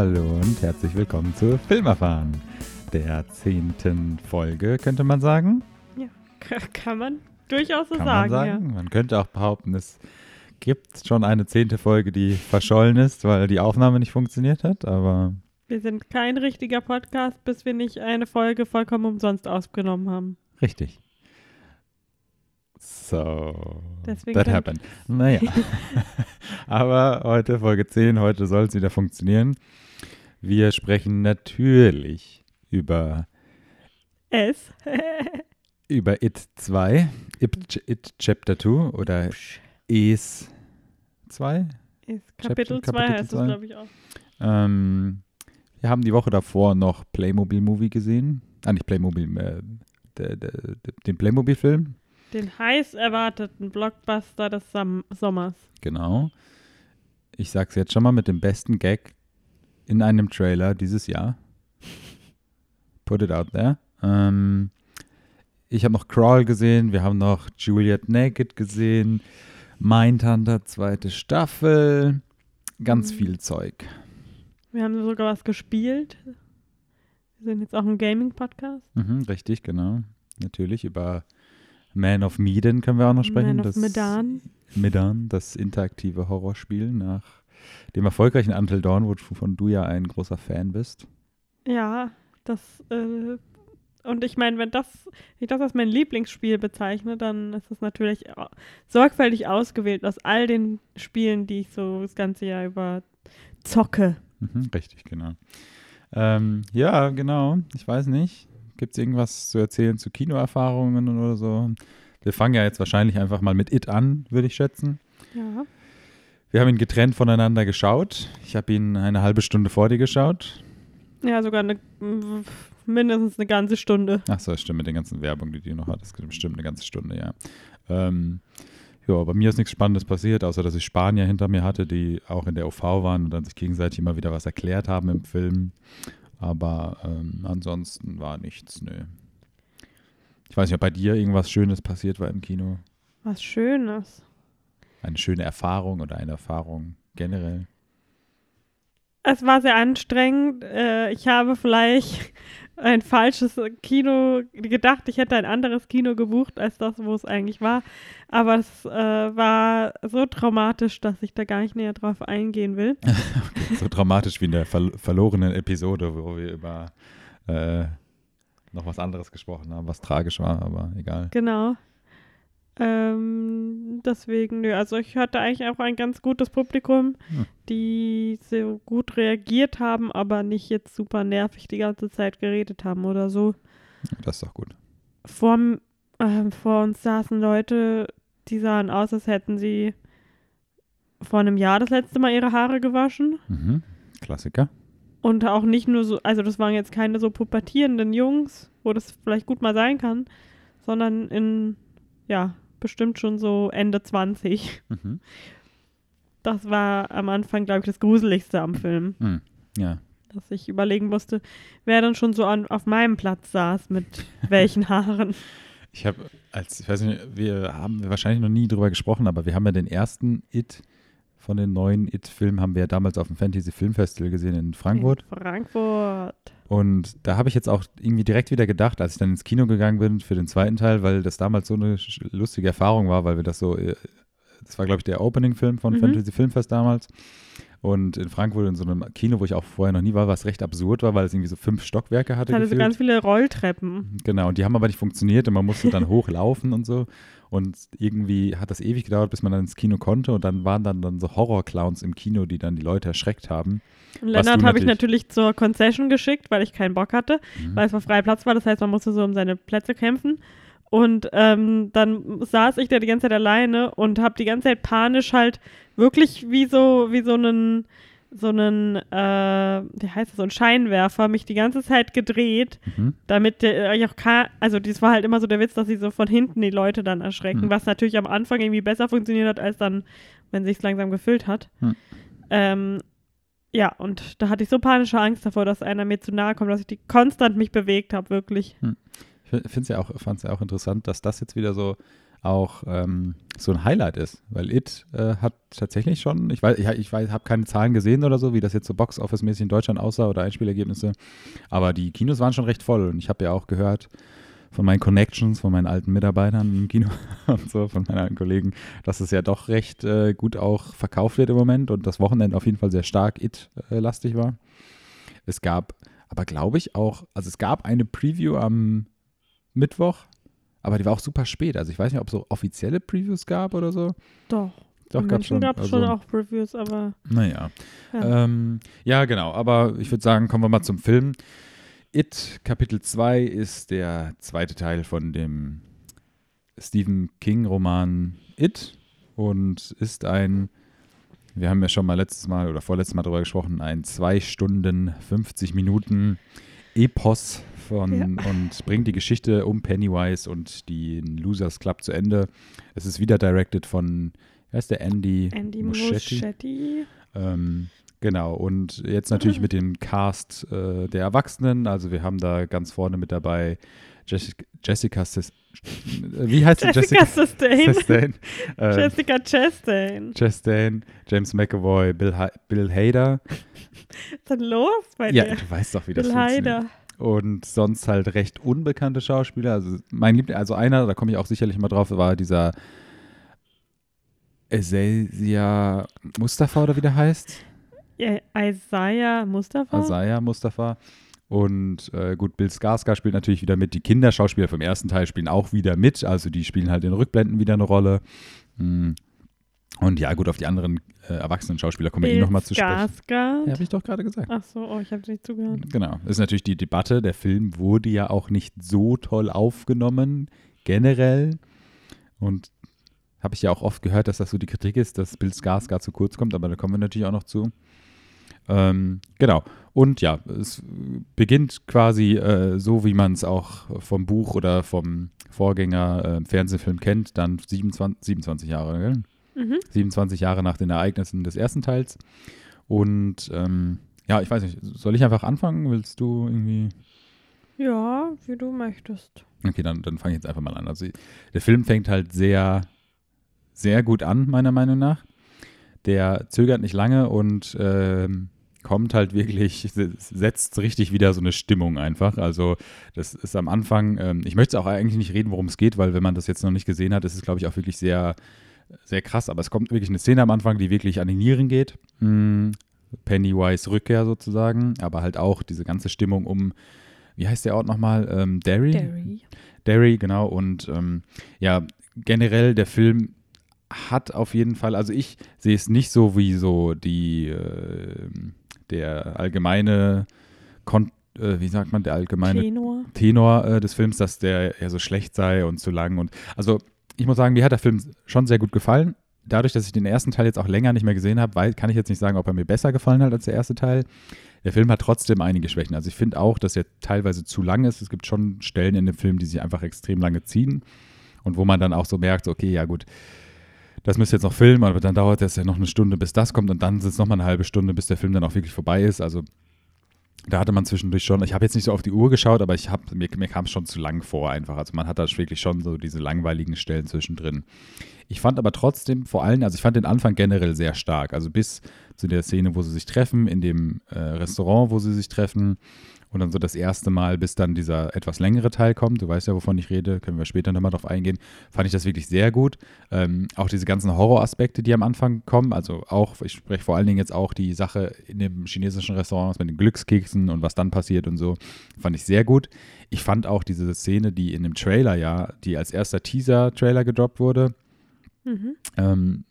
Hallo und herzlich willkommen zu Filmerfahren, der zehnten Folge, könnte man sagen. Ja, kann man durchaus so Kann sagen. man sagen. Man könnte auch behaupten, es gibt schon eine zehnte Folge, die verschollen ist, weil die Aufnahme nicht funktioniert hat, aber Ja. Wir sind kein richtiger Podcast, bis wir nicht eine Folge vollkommen umsonst aufgenommen haben. richtig. So, Deswegen that happened. Naja, aber heute Folge 10, heute soll es wieder funktionieren. Wir sprechen natürlich über Es. über It 2, It, It Chapter 2 oder Es 2. Ist Kapitel 2 Kapitel heißt es, glaube ich, auch. Ähm, wir haben die Woche davor noch Playmobil Movie gesehen. Ah, nicht Playmobil, äh, der, der, der, den Playmobil-Film. Den heiß erwarteten Blockbuster des Sommers. Genau. Ich sag's jetzt schon mal mit dem besten Gag in einem Trailer dieses Jahr. Put it out there. Ähm, ich habe noch Crawl gesehen, wir haben noch Juliet Naked gesehen, Mindhunter zweite Staffel, ganz Mhm. viel Zeug. Wir haben sogar was gespielt. Wir sind jetzt auch ein Gaming-Podcast. Mhm, richtig, genau. Natürlich über Man of Medan können wir auch noch sprechen. Man of das Medan. Medan, das interaktive Horrorspiel nach dem erfolgreichen Until Dawn, wovon du ja ein großer Fan bist. Ja, das. Äh, und ich meine, wenn das, ich das als mein Lieblingsspiel bezeichne, dann ist es natürlich sorgfältig ausgewählt aus all den Spielen, die ich so das ganze Jahr über zocke. Mhm, richtig, genau. Ähm, ja, genau. Ich weiß nicht. Gibt es irgendwas zu erzählen zu Kinoerfahrungen oder so? Wir fangen ja jetzt wahrscheinlich einfach mal mit It an, würde ich schätzen. Ja. Wir haben ihn getrennt voneinander geschaut. Ich habe ihn eine halbe Stunde vor dir geschaut. Ja, sogar eine, mindestens eine ganze Stunde. Ach so, stimmt, mit der ganzen Werbung, die du noch hattest. Bestimmt eine ganze Stunde, ja. Ähm, ja, bei mir ist nichts Spannendes passiert, außer dass ich Spanier hinter mir hatte, die auch in der OV waren und dann sich gegenseitig immer wieder was erklärt haben im Film. Aber ähm, ansonsten war nichts, nö. Ich weiß nicht, ob bei dir irgendwas Schönes passiert war im Kino. Was Schönes. Eine schöne Erfahrung oder eine Erfahrung generell. Es war sehr anstrengend. Äh, ich habe vielleicht ein falsches Kino gedacht. Ich hätte ein anderes Kino gebucht als das, wo es eigentlich war. Aber es äh, war so traumatisch, dass ich da gar nicht näher drauf eingehen will. So dramatisch wie in der ver verlorenen Episode, wo wir über äh, noch was anderes gesprochen haben, was tragisch war, aber egal. Genau. Ähm, deswegen, nö, also ich hatte eigentlich auch ein ganz gutes Publikum, Hm. die so gut reagiert haben, aber nicht jetzt super nervig die ganze Zeit geredet haben oder so. Das ist doch gut. Vor, ähm, vor uns saßen Leute, die sahen aus, als hätten sie vor einem Jahr das letzte Mal ihre Haare gewaschen. Mhm. Klassiker. Und auch nicht nur so, also das waren jetzt keine so pubertierenden Jungs, wo das vielleicht gut mal sein kann, sondern in, ja, bestimmt schon so Ende 20. Mhm. Das war am Anfang, glaube ich, das Gruseligste am Film, Mhm. Ja. dass ich überlegen musste, wer dann schon so an, auf meinem Platz saß, mit welchen Haaren. Ich habe, als, ich weiß nicht, wir haben wahrscheinlich noch nie drüber gesprochen, aber wir haben ja den ersten It von den neuen It-Filmen, haben wir ja damals auf dem Fantasy Film Festival gesehen in Frankfurt. In Frankfurt. Und da habe ich jetzt auch irgendwie direkt wieder gedacht, als ich dann ins Kino gegangen bin für den zweiten Teil, weil das damals so eine lustige Erfahrung war, weil wir das so, äh, das war glaube ich der Opening-Film von Mhm. Fantasy Filmfest damals. Und in Frankfurt in so einem Kino, wo ich auch vorher noch nie war, was recht absurd war, weil es irgendwie so fünf Stockwerke hatte. Hatte so ganz viele Rolltreppen. Genau, und die haben aber nicht funktioniert und man musste dann hochlaufen und so. Und irgendwie hat das ewig gedauert, bis man dann ins Kino konnte. Und dann waren dann, dann so Horror-Clowns im Kino, die dann die Leute erschreckt haben. Und Lennart habe ich natürlich- natürlich zur Concession geschickt, weil ich keinen Bock hatte, Mhm. weil es war freier Platz war. Das heißt, man musste so um seine Plätze kämpfen. Und ähm, dann saß ich da die ganze Zeit alleine und habe die ganze Zeit panisch halt wirklich wie so, wie so einen, so einen, äh, wie heißt das, so ein Scheinwerfer, mich die ganze Zeit gedreht, Mhm. damit der ich auch kann, also das war halt immer so der Witz, dass sie so von hinten die Leute dann erschrecken, Mhm. was natürlich am Anfang irgendwie besser funktioniert hat, als dann, wenn sich's langsam gefüllt hat. Mhm. Ähm, ja, und da hatte ich so panische Angst davor, dass einer mir zu nahe kommt, dass ich die konstant mich bewegt habe, wirklich. Ich finde es ja auch, fand es ja auch interessant, dass das jetzt wieder so auch ähm, so ein Highlight ist, weil It äh, hat tatsächlich schon, ich weiß, ich, ich weiß, habe keine Zahlen gesehen oder so, wie das jetzt so Box-Office-mäßig in Deutschland aussah oder Einspielergebnisse, aber die Kinos waren schon recht voll und ich habe ja auch gehört von meinen Connections, von meinen alten Mitarbeitern im Kino und so, von meinen alten Kollegen, dass es ja doch recht äh, gut auch verkauft wird im Moment und das Wochenende auf jeden Fall sehr stark It-lastig war. Es gab aber, glaube ich, auch, also es gab eine Preview am Mittwoch, aber die war auch super spät. Also ich weiß nicht, ob es so offizielle Previews gab oder so. Doch. Doch, gab schon. gab es also, schon auch Reviews, aber Naja. Ja. Ja. Ähm, ja, genau. Aber ich würde sagen, kommen wir mal zum Film. It, Kapitel 2, ist der zweite Teil von dem Stephen King-Roman It und ist ein, wir haben ja schon mal letztes Mal oder vorletztes Mal darüber gesprochen, ein 2 Stunden 50 Minuten Epos von Ja. und bringt die Geschichte um Pennywise und den Losers Club zu Ende. Es ist wieder directed von, wer ist der Andy, Andy Muschietti. Muschietti. Ähm, genau, und jetzt natürlich mit dem Cast äh, der Erwachsenen. Also wir haben da ganz vorne mit dabei Jessica, Jessica Sis, wie heißt sie? Jessica Chastain. Chastain. Äh, Jessica Chastain. Chastain, James McAvoy, Bill, Ha- Bill Hader. Was ist denn los bei Ja, dir? du weißt doch, wie das Bill funktioniert. Und sonst halt recht unbekannte Schauspieler. Also mein Liebling, also einer, da komme ich auch sicherlich mal drauf, war dieser Azasia Mustafa oder wie der heißt. Ja, Isaiah Mustafa. Asaya Mustafa. Und äh, gut, Bill Skarsgård spielt natürlich wieder mit. Die Kinderschauspieler vom ersten Teil spielen auch wieder mit. Also die spielen halt in Rückblenden wieder eine Rolle. Mm. Und ja, gut, auf die anderen äh, erwachsenen Schauspieler kommen wir eh nochmal zu sprechen. Ja, habe ich doch gerade gesagt. Ach so, oh, ich habe nicht zugehört. Genau. Das ist natürlich die Debatte. Der Film wurde ja auch nicht so toll aufgenommen, generell. Und habe ich ja auch oft gehört, dass das so die Kritik ist, dass Bill Skarsgård zu kurz kommt, aber da kommen wir natürlich auch noch zu. Ähm, genau. Und ja, es beginnt quasi äh, so, wie man es auch vom Buch oder vom Vorgänger äh, Fernsehfilm kennt, dann 27, 27 Jahre, gell? Mhm. 27 Jahre nach den Ereignissen des ersten Teils. Und ähm, ja, ich weiß nicht, soll ich einfach anfangen? Willst du irgendwie. Ja, wie du möchtest. Okay, dann, dann fange ich jetzt einfach mal an. Also der Film fängt halt sehr, sehr gut an, meiner Meinung nach. Der zögert nicht lange und ähm, kommt halt wirklich, se- setzt richtig wieder so eine Stimmung einfach. Also das ist am Anfang, ähm, ich möchte auch eigentlich nicht reden, worum es geht, weil wenn man das jetzt noch nicht gesehen hat, ist es, glaube ich, auch wirklich sehr, sehr krass. Aber es kommt wirklich eine Szene am Anfang, die wirklich an die Nieren geht. Mm, Pennywise Rückkehr sozusagen, aber halt auch diese ganze Stimmung um, wie heißt der Ort nochmal? Ähm, Derry? Derry. Derry, genau. Und ähm, ja, generell der Film hat auf jeden Fall, also ich sehe es nicht so wie so die, äh, der allgemeine, Kon äh, wie sagt man, der allgemeine Tenor. Tenor äh, des Films, dass der eher so schlecht sei und zu lang. Und also ich muss sagen, mir hat der Film schon sehr gut gefallen. Dadurch, dass ich den ersten Teil jetzt auch länger nicht mehr gesehen habe, kann ich jetzt nicht sagen, ob er mir besser gefallen hat als der erste Teil. Der Film hat trotzdem einige Schwächen. Also ich finde auch, dass er teilweise zu lang ist. Es gibt schon Stellen in dem Film, die sich einfach extrem lange ziehen und wo man dann auch so merkt, okay, ja gut, das müsst ihr jetzt noch filmen, aber dann dauert es ja noch eine Stunde, bis das kommt und dann sind es nochmal eine halbe Stunde, bis der Film dann auch wirklich vorbei ist. Also da hatte man zwischendurch schon, ich habe jetzt nicht so auf die Uhr geschaut, aber ich hab, mir, mir kam es schon zu lang vor einfach. Also man hat da wirklich schon so diese langweiligen Stellen zwischendrin. Ich fand aber trotzdem vor allem, also ich fand den Anfang generell sehr stark. Also bis zu der Szene, wo sie sich treffen, in dem äh, Restaurant, wo sie sich treffen. Und dann so das erste Mal, bis dann dieser etwas längere Teil kommt. Du weißt ja, wovon ich rede, können wir später nochmal drauf eingehen. Fand ich das wirklich sehr gut. Ähm, auch diese ganzen Horroraspekte, die am Anfang kommen. Also auch, ich spreche vor allen Dingen jetzt auch die Sache in dem chinesischen Restaurant mit den Glückskeksen und was dann passiert und so. Fand ich sehr gut. Ich fand auch diese Szene, die in dem Trailer ja, die als erster Teaser-Trailer gedroppt wurde. Mhm. Ähm,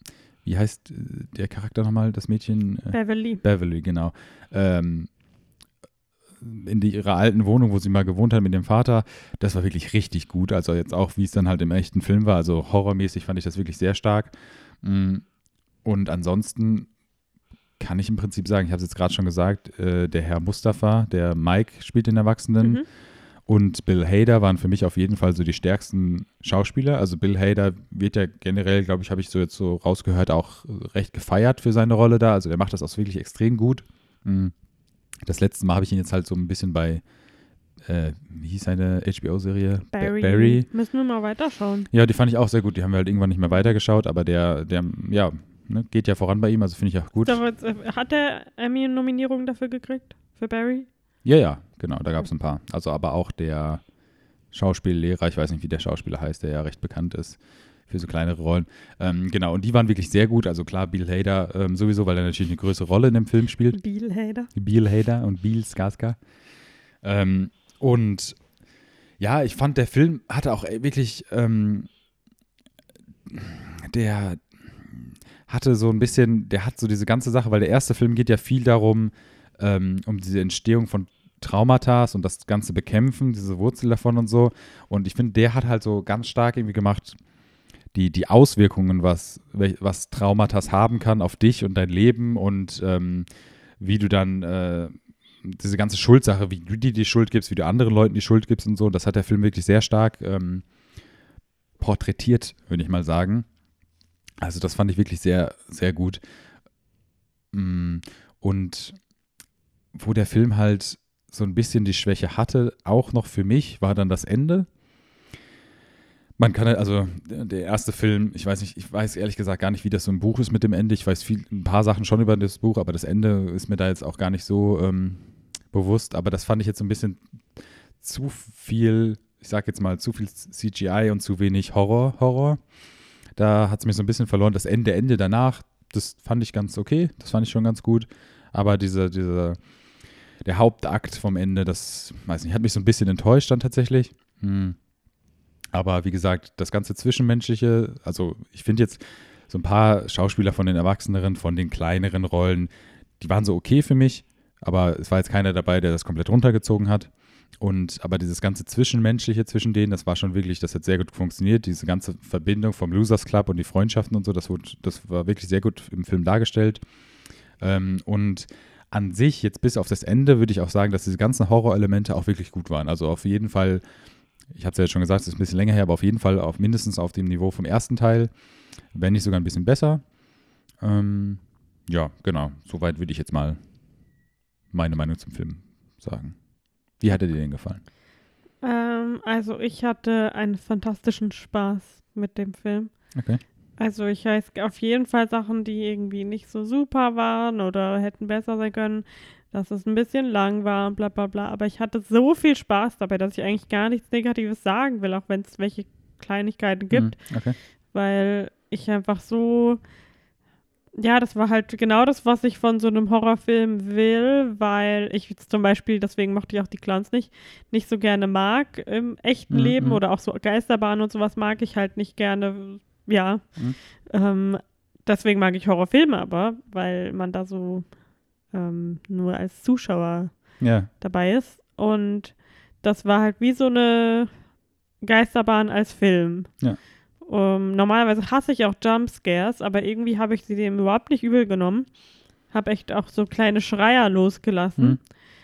wie heißt äh, der Charakter nochmal, das Mädchen? Äh, Beverly. Beverly, genau. Ähm, in die, ihrer alten Wohnung, wo sie mal gewohnt hat mit dem Vater. Das war wirklich richtig gut. Also jetzt auch, wie es dann halt im echten Film war. Also horrormäßig fand ich das wirklich sehr stark. Mm, und ansonsten kann ich im Prinzip sagen, ich habe es jetzt gerade schon gesagt, äh, der Herr Mustafa, der Mike spielt den Erwachsenen. Mhm. Und Bill Hader waren für mich auf jeden Fall so die stärksten Schauspieler. Also Bill Hader wird ja generell, glaube ich, habe ich so jetzt so rausgehört, auch recht gefeiert für seine Rolle da. Also er macht das auch wirklich extrem gut. Mm. Das letzte Mal habe ich ihn jetzt halt so ein bisschen bei, äh, wie hieß seine HBO-Serie? Ba- Barry. Barry. Müssen wir mal weiterschauen. Ja, die fand ich auch sehr gut. Die haben wir halt irgendwann nicht mehr weitergeschaut, aber der, der, ja, ne, geht ja voran bei ihm, also finde ich auch gut. Äh, Hat der Emmy-Nominierung dafür gekriegt? Für Barry? Ja, ja, genau, da gab es ein paar. Also aber auch der Schauspiellehrer, ich weiß nicht, wie der Schauspieler heißt, der ja recht bekannt ist für so kleinere Rollen. Ähm, genau, und die waren wirklich sehr gut. Also klar, Bill Hader ähm, sowieso, weil er natürlich eine größere Rolle in dem Film spielt. Bill Hader. Bill Hader und Bill Skarsgård. Ähm, und ja, ich fand, der Film hatte auch wirklich, ähm, der hatte so ein bisschen, der hat so diese ganze Sache, weil der erste Film geht ja viel darum, ähm, um diese Entstehung von Traumata und das ganze Bekämpfen, diese Wurzel davon und so. Und ich finde, der hat halt so ganz stark irgendwie gemacht, die, die Auswirkungen, was, was Traumata haben kann auf dich und dein Leben und ähm, wie du dann äh, diese ganze Schuldsache, wie du dir die Schuld gibst, wie du anderen Leuten die Schuld gibst und so, das hat der Film wirklich sehr stark ähm, porträtiert, würde ich mal sagen. Also das fand ich wirklich sehr, sehr gut. Mm, Und wo der Film halt so ein bisschen die Schwäche hatte, auch noch für mich, war dann das Ende. Man kann halt, also der erste Film, ich weiß nicht, ich weiß ehrlich gesagt gar nicht, wie das so im Buch ist mit dem Ende. Ich weiß viel, ein paar Sachen schon über das Buch, aber das Ende ist mir da jetzt auch gar nicht so ähm, bewusst. Aber das fand ich jetzt so ein bisschen zu viel, ich sag jetzt mal, zu viel CGI und zu wenig Horror, Horror. Da hat es mich so ein bisschen verloren. Das Ende, Ende danach, das fand ich ganz okay, das fand ich schon ganz gut. Aber diese, diese, der Hauptakt vom Ende, das, weiß nicht, hat mich so ein bisschen enttäuscht dann tatsächlich. Hm. Aber wie gesagt, das ganze Zwischenmenschliche, also ich finde jetzt so ein paar Schauspieler von den Erwachseneren, von den kleineren Rollen, die waren so okay für mich, aber es war jetzt keiner dabei, der das komplett runtergezogen hat. Und aber dieses ganze Zwischenmenschliche zwischen denen, das war schon wirklich, das hat sehr gut funktioniert. Diese ganze Verbindung vom Losers Club und die Freundschaften und so, das, wurde, das war wirklich sehr gut im Film dargestellt. Ähm, und an sich, jetzt bis auf das Ende, würde ich auch sagen, dass diese ganzen Horrorelemente auch wirklich gut waren. Also auf jeden Fall, ich habe es ja jetzt schon gesagt, es ist ein bisschen länger her, aber auf jeden Fall auf mindestens auf dem Niveau vom ersten Teil, wenn nicht sogar ein bisschen besser. Ähm, ja, genau. Soweit würde ich jetzt mal meine Meinung zum Film sagen. Wie hat er dir denn gefallen? Ähm, also ich hatte einen fantastischen Spaß mit dem Film. Okay. Also ich weiß auf jeden Fall Sachen, die irgendwie nicht so super waren oder hätten besser sein können, dass es ein bisschen lang war und bla bla bla. Aber ich hatte so viel Spaß dabei, dass ich eigentlich gar nichts Negatives sagen will, auch wenn es welche Kleinigkeiten gibt, Hm, okay. weil ich einfach so, ja, das war halt genau das, was ich von so einem Horrorfilm will, weil ich zum Beispiel, deswegen mochte ich auch die Clowns nicht, nicht so gerne mag im echten Mhm, Leben mhm. oder auch so Geisterbahnen und sowas mag ich halt nicht gerne, ja. Mhm. Ähm, deswegen mag ich Horrorfilme aber, weil man da so ähm, nur als Zuschauer Ja. dabei ist. Und das war halt wie so eine Geisterbahn als Film. Ja. Um, normalerweise hasse ich auch Jumpscares, aber irgendwie habe ich sie dem überhaupt nicht übel genommen. Habe echt auch so kleine Schreier losgelassen. Mhm.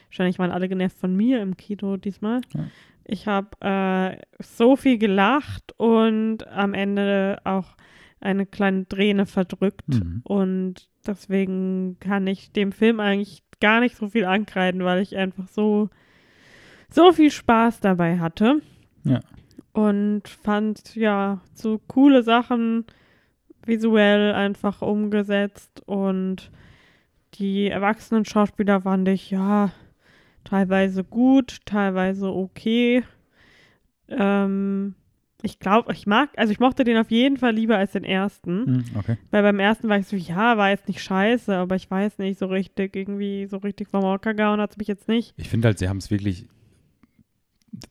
Wahrscheinlich waren alle genervt von mir im Kino diesmal. Ja. Ich habe äh, so viel gelacht und am Ende auch eine kleine Träne verdrückt. Mhm. Und deswegen kann ich dem Film eigentlich gar nicht so viel ankreiden, weil ich einfach so, so viel Spaß dabei hatte. Ja. Und fand, ja, so coole Sachen visuell einfach umgesetzt und die erwachsenen Schauspieler fand ich, ja, teilweise gut, teilweise okay. Ähm, ich glaube, ich mag, also ich mochte den auf jeden Fall lieber als den ersten. Hm, okay. Weil beim ersten war ich so, ja, war jetzt nicht scheiße, aber ich weiß nicht, so richtig, irgendwie, so richtig vom Hocker gehauen hat es mich jetzt nicht. Ich finde halt, sie haben es wirklich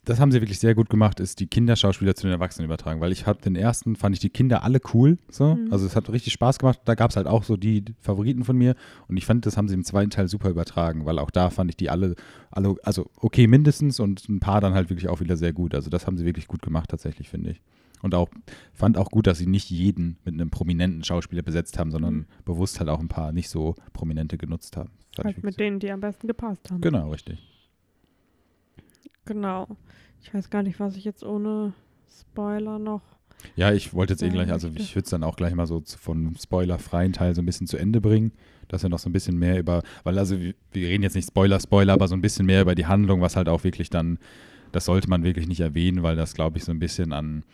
das haben sie wirklich sehr gut gemacht, ist die Kinderschauspieler zu den Erwachsenen übertragen, weil ich habe den ersten, fand ich die Kinder alle cool, so, Mhm. also es hat richtig Spaß gemacht, da gab es halt auch so die Favoriten von mir und ich fand, das haben sie im zweiten Teil super übertragen, weil auch da fand ich die alle, alle, also okay mindestens und ein paar dann halt wirklich auch wieder sehr gut, also das haben sie wirklich gut gemacht tatsächlich, finde ich. Und auch, fand auch gut, dass sie nicht jeden mit einem prominenten Schauspieler besetzt haben, sondern Mhm. bewusst halt auch ein paar nicht so prominente genutzt haben. Halt mit denen, die am besten gepasst haben. Genau, richtig. Genau. Ich weiß gar nicht, was ich jetzt ohne Spoiler noch. Ja, ich wollte jetzt eh gleich, also ich würde es dann auch gleich mal so von spoilerfreien Teil so ein bisschen zu Ende bringen, dass wir noch so ein bisschen mehr über, weil also wir, wir reden jetzt nicht Spoiler, Spoiler, aber so ein bisschen mehr über die Handlung, was halt auch wirklich dann, das sollte man wirklich nicht erwähnen, weil das, glaube ich, so ein bisschen an,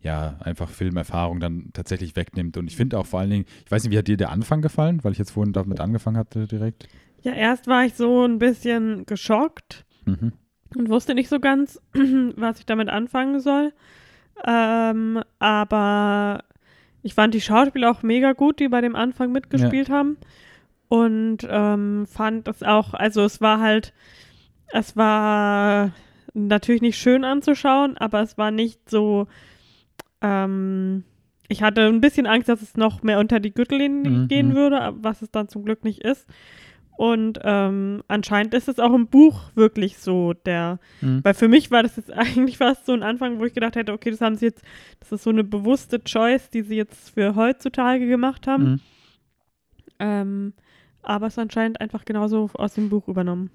ja, einfach Filmerfahrung dann tatsächlich wegnimmt. Und ich finde auch vor allen Dingen, ich weiß nicht, wie hat dir der Anfang gefallen, weil ich jetzt vorhin damit angefangen hatte direkt. Ja, erst war ich so ein bisschen geschockt Mhm. Und wusste nicht so ganz, was ich damit anfangen soll. Ähm, aber ich fand die Schauspieler auch mega gut, die bei dem Anfang mitgespielt haben. Und ähm, fand es auch, also es war halt, es war natürlich nicht schön anzuschauen, aber es war nicht so, ähm, ich hatte ein bisschen Angst, dass es noch mehr unter die Gürtellinie Mhm, gehen mhm. würde, was es dann zum Glück nicht ist. Und ähm, anscheinend ist es auch im Buch wirklich so, der, Mhm. weil für mich war das jetzt eigentlich fast so ein Anfang, wo ich gedacht hätte, okay, das haben sie jetzt, das ist so eine bewusste Choice, die sie jetzt für heutzutage gemacht haben. Mhm. Ähm, aber es ist anscheinend einfach genauso aus dem Buch übernommen.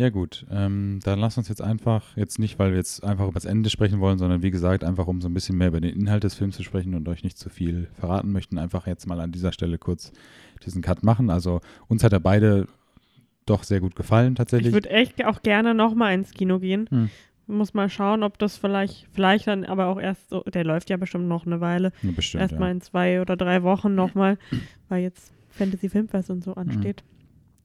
Ja gut, ähm, dann lass uns jetzt einfach, jetzt nicht, weil wir jetzt einfach über das Ende sprechen wollen, sondern wie gesagt, einfach um so ein bisschen mehr über den Inhalt des Films zu sprechen und euch nicht zu viel verraten möchten, einfach jetzt mal an dieser Stelle kurz diesen Cut machen. Also uns hat er beide doch sehr gut gefallen Ich tatsächlich. würde echt auch gerne nochmal ins Kino gehen. Hm. Muss mal schauen, ob das vielleicht, vielleicht dann aber auch erst so, der läuft ja bestimmt noch eine Weile, bestimmt, erst ja. mal in zwei oder drei Wochen nochmal, weil jetzt Fantasy Filmfest und so ansteht.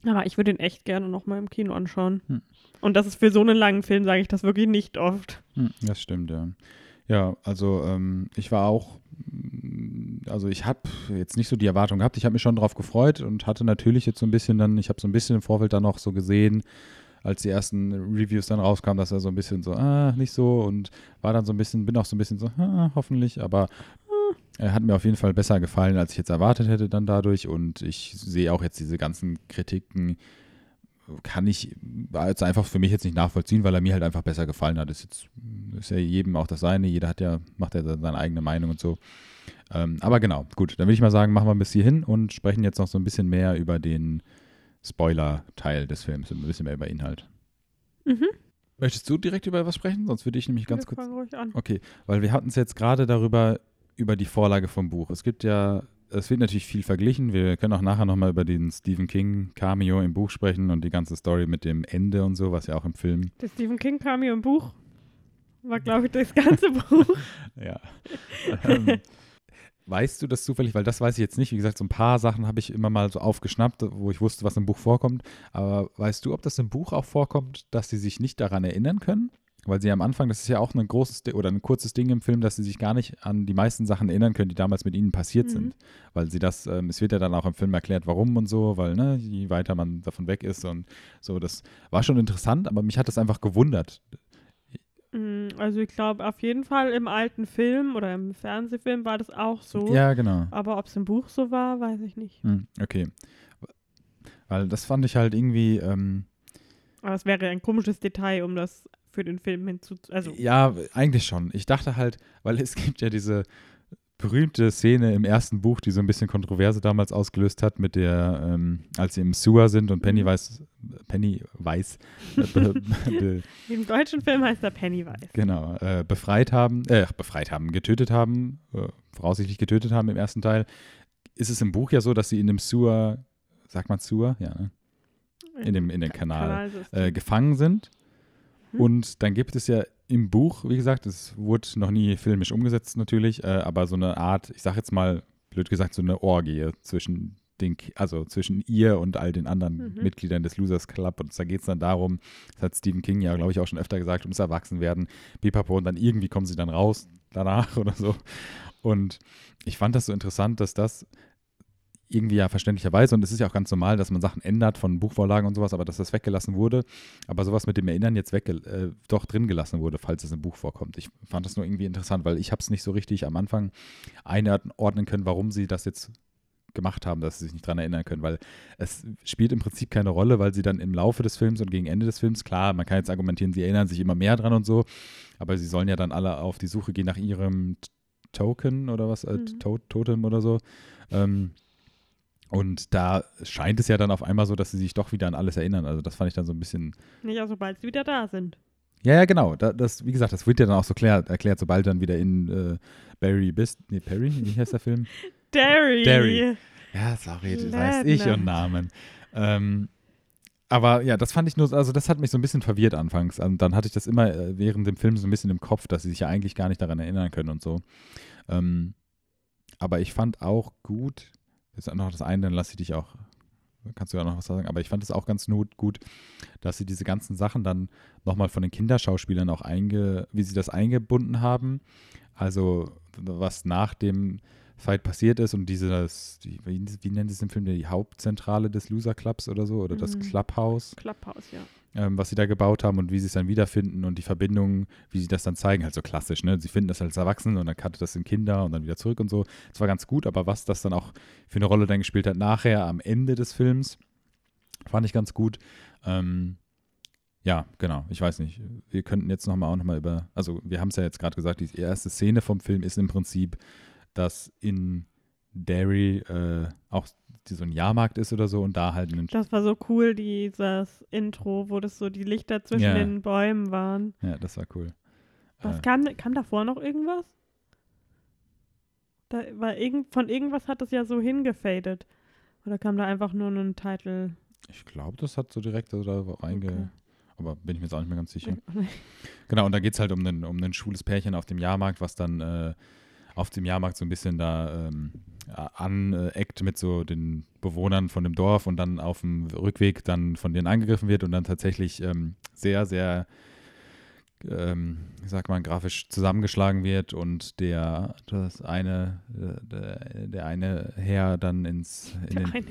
Aber ich würde ihn echt gerne nochmal im Kino anschauen. Hm. Und das ist für so einen langen Film, sage ich das wirklich nicht oft. Hm, Das stimmt, ja. Ja, also ähm, ich war auch, also ich habe jetzt nicht so die Erwartung gehabt, ich habe mich schon darauf gefreut und hatte natürlich jetzt so ein bisschen dann, ich habe so ein bisschen im Vorfeld dann noch so gesehen, als die ersten Reviews dann rauskamen, dass er so ein bisschen so, ah, nicht so und war dann so ein bisschen, bin auch so ein bisschen so, ah, hoffentlich, aber er hat mir auf jeden Fall besser gefallen, als ich jetzt erwartet hätte dann dadurch und ich sehe auch jetzt diese ganzen Kritiken, kann ich jetzt einfach für mich jetzt nicht nachvollziehen, weil er mir halt einfach besser gefallen hat. Ist jetzt ist ja jedem auch das seine, jeder hat ja, macht ja seine eigene Meinung und so. Ähm, aber genau, gut, dann würde ich mal sagen, machen wir bis hierhin und sprechen jetzt noch so ein bisschen mehr über den Spoiler-Teil des Films, ein bisschen mehr über Inhalt. Mhm. Möchtest du direkt über was sprechen? Sonst würde ich nämlich ganz Wir kurz. ruhig an. Okay, weil wir hatten es jetzt gerade darüber, über die Vorlage vom Buch. Es gibt ja, es wird natürlich viel verglichen. Wir können auch nachher nochmal über den Stephen King Cameo im Buch sprechen und die ganze Story mit dem Ende und so, was ja auch im Film. Der Stephen King hier im Buch. War, glaube ich, das ganze Buch. Ja. ähm, weißt du das zufällig? Weil das weiß ich jetzt nicht. Wie gesagt, so ein paar Sachen habe ich immer mal so aufgeschnappt, wo ich wusste, was im Buch vorkommt. Aber weißt du, ob das im Buch auch vorkommt, dass sie sich nicht daran erinnern können? Weil sie am Anfang, das ist ja auch ein großes oder ein kurzes Ding im Film, dass sie sich gar nicht an die meisten Sachen erinnern können, die damals mit ihnen passiert Mhm. sind. Weil sie das, ähm, es wird ja dann auch im Film erklärt, warum und so, weil, ne, je weiter man davon weg ist und so, das war schon interessant, aber mich hat das einfach gewundert. Mm, Also ich glaube, auf jeden Fall im alten Film oder im Fernsehfilm war das auch so. Ja, genau. Aber ob es im Buch so war, weiß ich nicht. Hm, okay. Weil das fand ich halt irgendwie, ähm, Aber es wäre ein komisches Detail, um das für den Film hinzu... Also, ja, eigentlich schon. Ich dachte halt, weil es gibt ja diese berühmte Szene im ersten Buch, die so ein bisschen Kontroverse damals ausgelöst hat, mit der, ähm, als sie im Sewer sind und Pennywise, Pennywise, äh, im deutschen Film heißt er Pennywise. genau, äh, befreit haben, äh, befreit haben, getötet haben, äh, voraussichtlich getötet haben im ersten Teil, ist es im Buch ja so, dass sie in dem Sewer, sagt man Sewer? Ja, ne? In dem, in dem Ka- Kanal. Kanalsystem. äh, gefangen sind. Mhm. Und dann gibt es ja im Buch, wie gesagt, es wurde noch nie filmisch umgesetzt natürlich, äh, aber so eine Art, ich sag jetzt mal, blöd gesagt, so eine Orgie zwischen den, also zwischen ihr und all den anderen Mhm. Mitgliedern des Losers Club. Und da geht es dann darum, das hat Stephen King ja, glaube ich, auch schon öfter gesagt, ums Erwachsenwerden, pipapo, und dann irgendwie kommen sie dann raus danach oder so. Und ich fand das so interessant, dass das irgendwie ja verständlicherweise, und es ist ja auch ganz normal, dass man Sachen ändert von Buchvorlagen und sowas, aber dass das weggelassen wurde. Aber sowas mit dem Erinnern jetzt weg, äh, doch drin gelassen wurde, falls es im Buch vorkommt. Ich fand das nur irgendwie interessant, weil ich habe es nicht so richtig am Anfang einordnen können, warum sie das jetzt gemacht haben, dass sie sich nicht dran erinnern können, weil es spielt im Prinzip keine Rolle, weil sie dann im Laufe des Films und gegen Ende des Films, klar, man kann jetzt argumentieren, sie erinnern sich immer mehr dran und so, aber sie sollen ja dann alle auf die Suche gehen nach ihrem Token oder was, äh, Mhm. to Totem oder so. Ähm, und da scheint es ja dann auf einmal so, dass sie sich doch wieder an alles erinnern. Also das fand ich dann so ein bisschen. Nicht auch sobald sie wieder da sind. Ja, ja, genau. Da, das, wie gesagt, das wird ja dann auch so klärt, erklärt, sobald du dann wieder in äh, Barry bist. Nee, Perry, wie heißt der Film? Derry. Derry. Ja, sorry, das weiß ich und Namen. Ähm, aber ja, das fand ich nur, also das hat mich so ein bisschen verwirrt anfangs. Und dann hatte ich das immer äh, während dem Film so ein bisschen im Kopf, dass sie sich ja eigentlich gar nicht daran erinnern können und so. Ähm, aber ich fand auch gut, jetzt noch das eine, dann lasse ich dich auch, kannst du ja noch was sagen, aber ich fand es auch ganz gut, dass sie diese ganzen Sachen dann nochmal von den Kinderschauspielern auch einge, wie sie das eingebunden haben. Also was nach dem Fight passiert ist und dieses, die, wie, wie nennt es im Film, die Hauptzentrale des Loser Clubs oder so, oder das Mhm. Clubhouse, Clubhouse, ja. ähm, was sie da gebaut haben und wie sie es dann wiederfinden und die Verbindungen, wie sie das dann zeigen, halt so klassisch, ne? Sie finden das als Erwachsene und dann cuttet das in Kinder und dann wieder zurück und so. Das war ganz gut, aber was das dann auch für eine Rolle dann gespielt hat nachher am Ende des Films, fand ich ganz gut. Ähm, ja, genau, ich weiß nicht. Wir könnten jetzt nochmal auch nochmal über, also wir haben es ja jetzt gerade gesagt, die erste Szene vom Film ist im Prinzip, dass in Derry äh, auch so ein Jahrmarkt ist oder so und da halt ein Das war so cool, dieses Intro, wo das so die Lichter zwischen Ja. den Bäumen waren. Ja, das war cool. Was Äh, kam, kam davor noch irgendwas? Da war irgend, von irgendwas hat das ja so hingefadet. Oder kam da einfach nur ein Titel? ich glaube, das hat so direkt so da reinge... Okay. Aber bin ich mir jetzt auch nicht mehr ganz sicher. Genau, und da geht es halt um ein um schwules Pärchen auf dem Jahrmarkt, was dann äh, auf dem Jahrmarkt so ein bisschen da ähm, aneckt mit so den Bewohnern von dem Dorf und dann auf dem Rückweg dann von denen angegriffen wird und dann tatsächlich ähm, sehr, sehr, ähm, wie sagt man, grafisch zusammengeschlagen wird und der, das eine, äh, der, der eine Herr dann ins, in Der eine.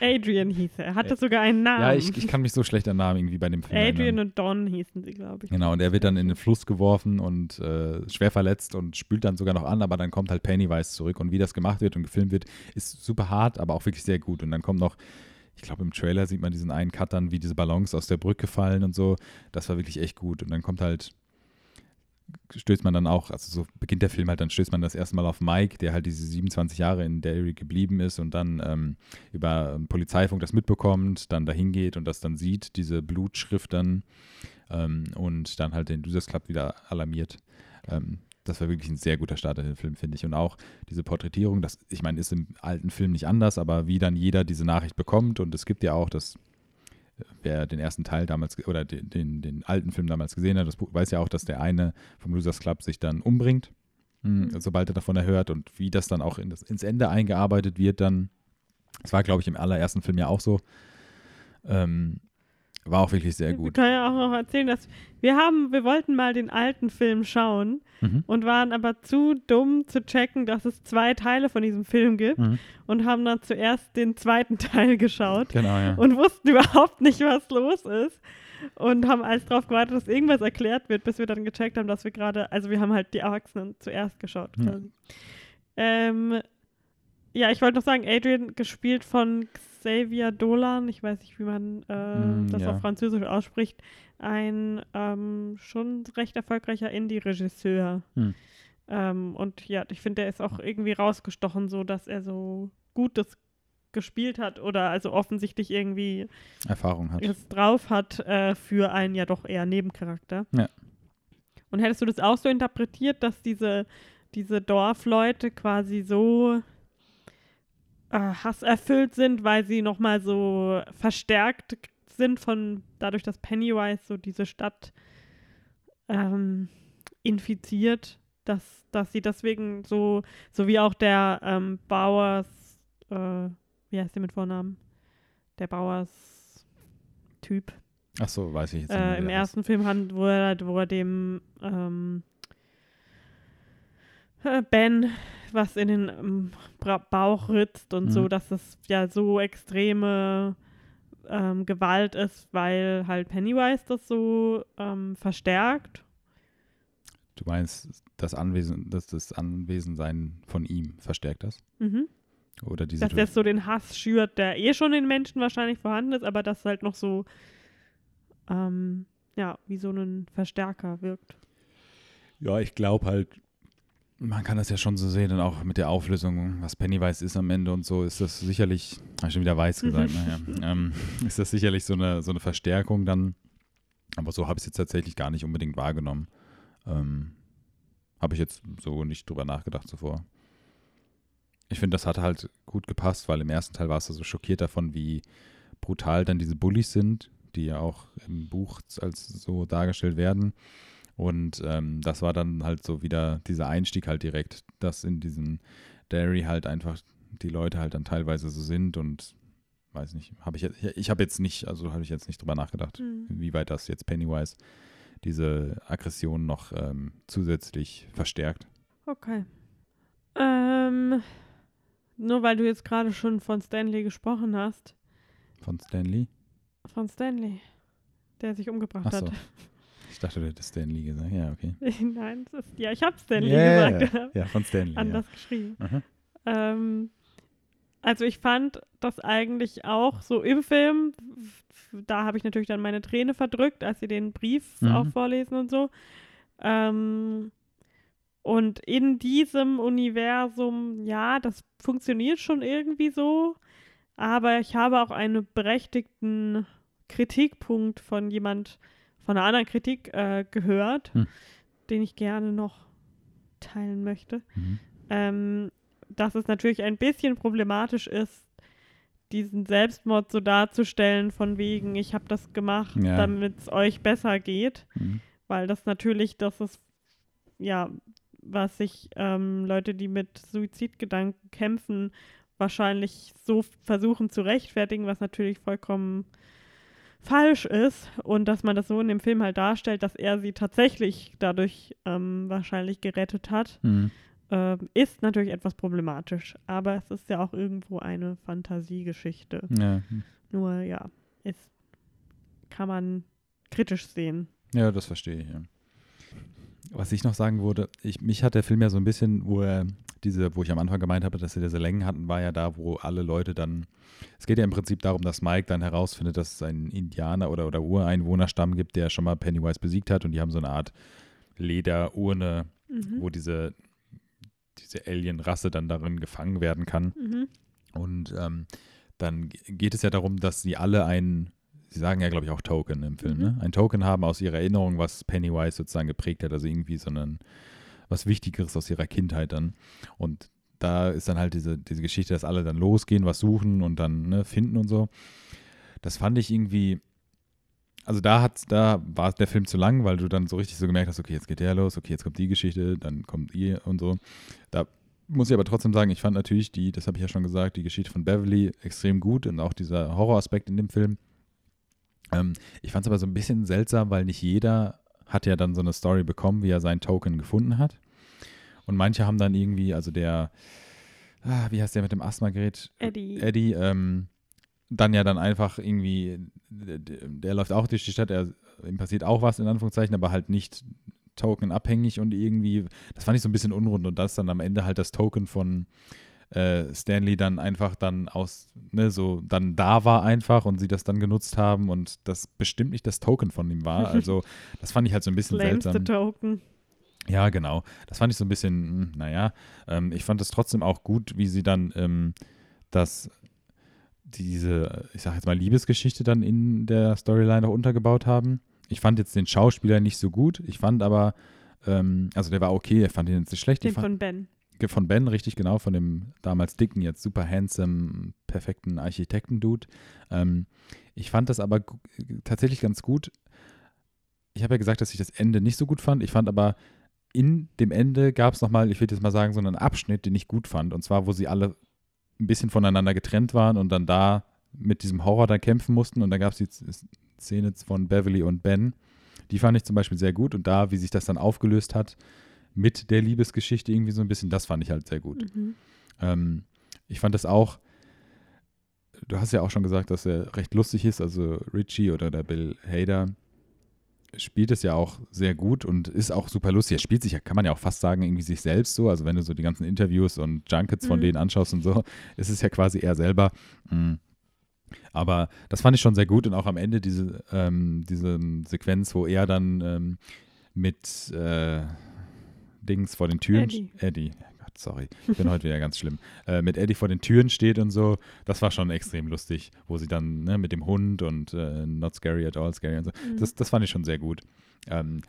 Adrian hieß er. Er hatte sogar einen Namen. ja, ich, ich kann mich so schlecht an Namen irgendwie bei dem Film erinnern. Adrian und Don hießen sie, glaube ich. Genau, und er wird dann in den Fluss geworfen und äh, schwer verletzt und spült dann sogar noch an, aber dann kommt halt Pennywise zurück und wie das gemacht wird und gefilmt wird, ist super hart, aber auch wirklich sehr gut. Und dann kommt noch, ich glaube im Trailer sieht man diesen einen Cut dann, wie diese Ballons aus der Brücke fallen und so. Das war wirklich echt gut. Und dann kommt halt, stößt man dann auch, also so beginnt der Film halt, dann stößt man das erste Mal auf Mike, der halt diese 27 Jahre in Derry geblieben ist und dann ähm, über Polizeifunk das mitbekommt, dann dahin geht und das dann sieht, diese Blutschrift dann ähm, und dann halt den Losers Club wieder alarmiert. Ähm, das war wirklich ein sehr guter Start in den Film, finde ich. Und auch diese Porträtierung, das, ich meine, ist im alten Film nicht anders, aber wie dann jeder diese Nachricht bekommt. Und es gibt ja auch das, äh, wer den ersten Teil damals oder den, den, den alten Film damals gesehen hat, das weiß ja auch, dass der eine vom Losers Club sich dann umbringt, mh, Mhm. sobald er davon erhört. Und wie das dann auch in das, ins Ende eingearbeitet wird, dann, das war, glaube ich, im allerersten Film ja auch so, ähm, war auch wirklich sehr gut. können ja auch noch erzählen, dass wir haben, wir wollten mal den alten Film schauen Mhm. und waren aber zu dumm zu checken, dass es zwei Teile von diesem Film gibt Mhm. und haben dann zuerst den zweiten Teil geschaut Genau, ja. und wussten überhaupt nicht, was los ist. Und haben alles drauf gewartet, dass irgendwas erklärt wird, bis wir dann gecheckt haben, dass wir gerade, also wir haben halt die Erwachsenen zuerst geschaut. Quasi. Ähm, ja, ich wollte noch sagen, Adrian gespielt von Xavier Dolan, ich weiß nicht, wie man äh, Mm, das ja. auf Französisch ausspricht, ein ähm, schon recht erfolgreicher Indie-Regisseur. Hm. Ähm, und ja, ich finde, der ist auch irgendwie rausgestochen, so dass er so Gutes gespielt hat oder also offensichtlich irgendwie Erfahrung hat. es drauf hat äh, für einen ja doch eher Nebencharakter. Ja. Und hättest du das auch so interpretiert, dass diese, diese Dorfleute quasi so äh, hasserfüllt sind, weil sie nochmal so verstärkt sind von dadurch, dass Pennywise so diese Stadt ähm, infiziert, dass, dass sie deswegen so, so wie auch der ähm, Bauers, äh, wie heißt der mit Vornamen? Der Bauers Typ. Ach so, weiß ich jetzt nicht. Äh, Im ersten Film, wo er, wo er dem ähm, äh, Ben was in den ähm, Bauch ritzt und Mhm. so, dass es ja so extreme ähm, Gewalt ist, weil halt Pennywise das so ähm, verstärkt. Du meinst, das Anwesen, dass das Anwesensein von ihm verstärkt das? Mhm. Oder diese Dass das so den Hass schürt, der eh schon in Menschen wahrscheinlich vorhanden ist, aber das halt noch so, ähm, ja, wie so ein Verstärker wirkt. Ja, ich glaube halt, man kann das ja schon so sehen, und auch mit der Auflösung, was Pennywise ist am Ende und so, ist das sicherlich, habe ich schon wieder weiß gesagt, naja, ähm, ist das sicherlich so eine, so eine Verstärkung dann. Aber so habe ich es jetzt tatsächlich gar nicht unbedingt wahrgenommen. Ähm, habe ich jetzt so nicht drüber nachgedacht zuvor. Ich finde, das hat halt gut gepasst, weil im ersten Teil warst du so schockiert davon, wie brutal dann diese Bullies sind, die ja auch im Buch als so dargestellt werden. Und ähm, das war dann halt so wieder dieser Einstieg halt direkt, dass in diesem Dairy halt einfach die Leute halt dann teilweise so sind und weiß nicht, habe ich jetzt, ich habe jetzt nicht, also habe ich jetzt nicht drüber nachgedacht, Mhm. inwieweit das jetzt Pennywise diese Aggression noch ähm, zusätzlich verstärkt. Okay. Ähm, nur weil du jetzt gerade schon von Stanley gesprochen hast. Von Stanley? Von Stanley, der sich umgebracht Achso. hat. Ich dachte, du hättest Stanley gesagt. Ja, okay. Nein, das ist, ja, ich habe Stanley Ja, gesagt. ja, von Stanley. Anders geschrieben. Ja. Aha. Ähm, also ich fand das eigentlich auch so im Film, da habe ich natürlich dann meine Träne verdrückt, als sie den Brief Mhm. auch vorlesen und so. Ähm, und in diesem Universum, ja, das funktioniert schon irgendwie so, aber ich habe auch einen berechtigten Kritikpunkt von jemand, von einer anderen Kritik äh, gehört, Hm. den ich gerne noch teilen möchte Mhm. ähm, dass es natürlich ein bisschen problematisch ist, diesen Selbstmord so darzustellen, von wegen, ich habe das gemacht, Ja. damit es euch besser geht, Mhm. weil das natürlich, das ist, ja, was sich ähm, Leute, die mit Suizidgedanken kämpfen, wahrscheinlich so versuchen zu rechtfertigen, was natürlich vollkommen falsch ist und dass man das so in dem Film halt darstellt, dass er sie tatsächlich dadurch ähm, wahrscheinlich gerettet hat Mhm. ähm, ist natürlich etwas problematisch, aber es ist ja auch irgendwo eine Fantasiegeschichte. Ja. Nur ja, ist, kann man kritisch sehen. ja, das verstehe ich, ja. Was ich noch sagen würde, ich, mich hat der Film ja so ein bisschen, wo er diese, wo ich am Anfang gemeint habe, dass sie diese Längen hatten, war ja da, wo alle Leute dann, es geht ja im Prinzip darum, dass Mike dann herausfindet, dass es einen Indianer oder, oder Ureinwohnerstamm gibt, der schon mal Pennywise besiegt hat und die haben so eine Art Lederurne, Mhm. wo diese, diese Alien-Rasse dann darin gefangen werden kann. Mhm. Und ähm, dann geht es ja darum, dass sie alle ein, sie sagen ja, glaube ich, auch Token im Film, Mhm. ne? Ein Token haben aus ihrer Erinnerung, was Pennywise sozusagen geprägt hat, also irgendwie so ein, was Wichtigeres aus ihrer Kindheit dann. Und da ist dann halt diese, diese Geschichte, dass alle dann losgehen, was suchen und dann ne, finden und so. Das fand ich irgendwie, also da hat, da war der Film zu lang, weil du dann so richtig so gemerkt hast, okay, jetzt geht der los, okay, jetzt kommt die Geschichte, dann kommt ihr und so. Da muss ich aber trotzdem sagen, ich fand natürlich die, das habe ich ja schon gesagt, die Geschichte von Beverly extrem gut und auch dieser Horroraspekt in dem Film. Ähm, ich fand es aber so ein bisschen seltsam, weil nicht jeder hat ja dann so eine Story bekommen, wie er seinen Token gefunden hat. Und manche haben dann irgendwie, also der, ah, wie heißt der mit dem Asthma-Gerät? Eddie. Eddie, ähm, dann ja dann einfach irgendwie, der, der läuft auch durch die Stadt, er, ihm passiert auch was in Anführungszeichen, aber halt nicht tokenabhängig und irgendwie, das fand ich so ein bisschen unrund und das dann am Ende halt das Token von äh, Stanley dann einfach dann aus, ne, so dann da war einfach und sie das dann genutzt haben und das bestimmt nicht das Token von ihm war. Also das fand ich halt so ein bisschen Flameste seltsam. Token. Ja, genau. Das fand ich so ein bisschen, hm, naja, ähm, ich fand es trotzdem auch gut, wie sie dann ähm, das, diese, ich sag jetzt mal, Liebesgeschichte dann in der Storyline auch untergebaut haben. Ich fand jetzt den Schauspieler nicht so gut. Ich fand aber, ähm, also der war okay, ich fand ihn jetzt nicht schlecht. Den Ich fand, von Ben. Von Ben, richtig genau, von dem damals dicken, jetzt super handsome, perfekten Architekten-Dude. Ähm, ich fand das aber tatsächlich ganz gut. Ich habe ja gesagt, dass ich das Ende nicht so gut fand. Ich fand aber in dem Ende gab es nochmal, ich würde jetzt mal sagen, so einen Abschnitt, den ich gut fand. Und zwar, wo sie alle ein bisschen voneinander getrennt waren und dann da mit diesem Horror da kämpfen mussten. Und da gab es die Szene von Beverly und Ben. Die fand ich zum Beispiel sehr gut. Und da, wie sich das dann aufgelöst hat, mit der Liebesgeschichte irgendwie so ein bisschen. Das fand ich halt sehr gut. Mhm. Ähm, ich fand das auch, du hast ja auch schon gesagt, dass er recht lustig ist, also Richie oder der Bill Hader spielt es ja auch sehr gut und ist auch super lustig. Er spielt sich ja, kann man ja auch fast sagen, irgendwie sich selbst so. Also wenn du so die ganzen Interviews und Junkets von Mhm. denen anschaust und so, ist es ja quasi er selber. Mhm. Aber das fand ich schon sehr gut und auch am Ende diese, ähm, diese Sequenz, wo er dann ähm, mit äh, Dings vor den Türen. Eddie. Eddie. Gott, sorry. Ich bin heute wieder ganz schlimm. Äh, mit Eddie vor den Türen steht und so. Das war schon extrem lustig, wo sie dann ne, mit dem Hund und äh, Not Scary at All Scary und so. Mhm. Das, das fand ich schon sehr gut. Ähm,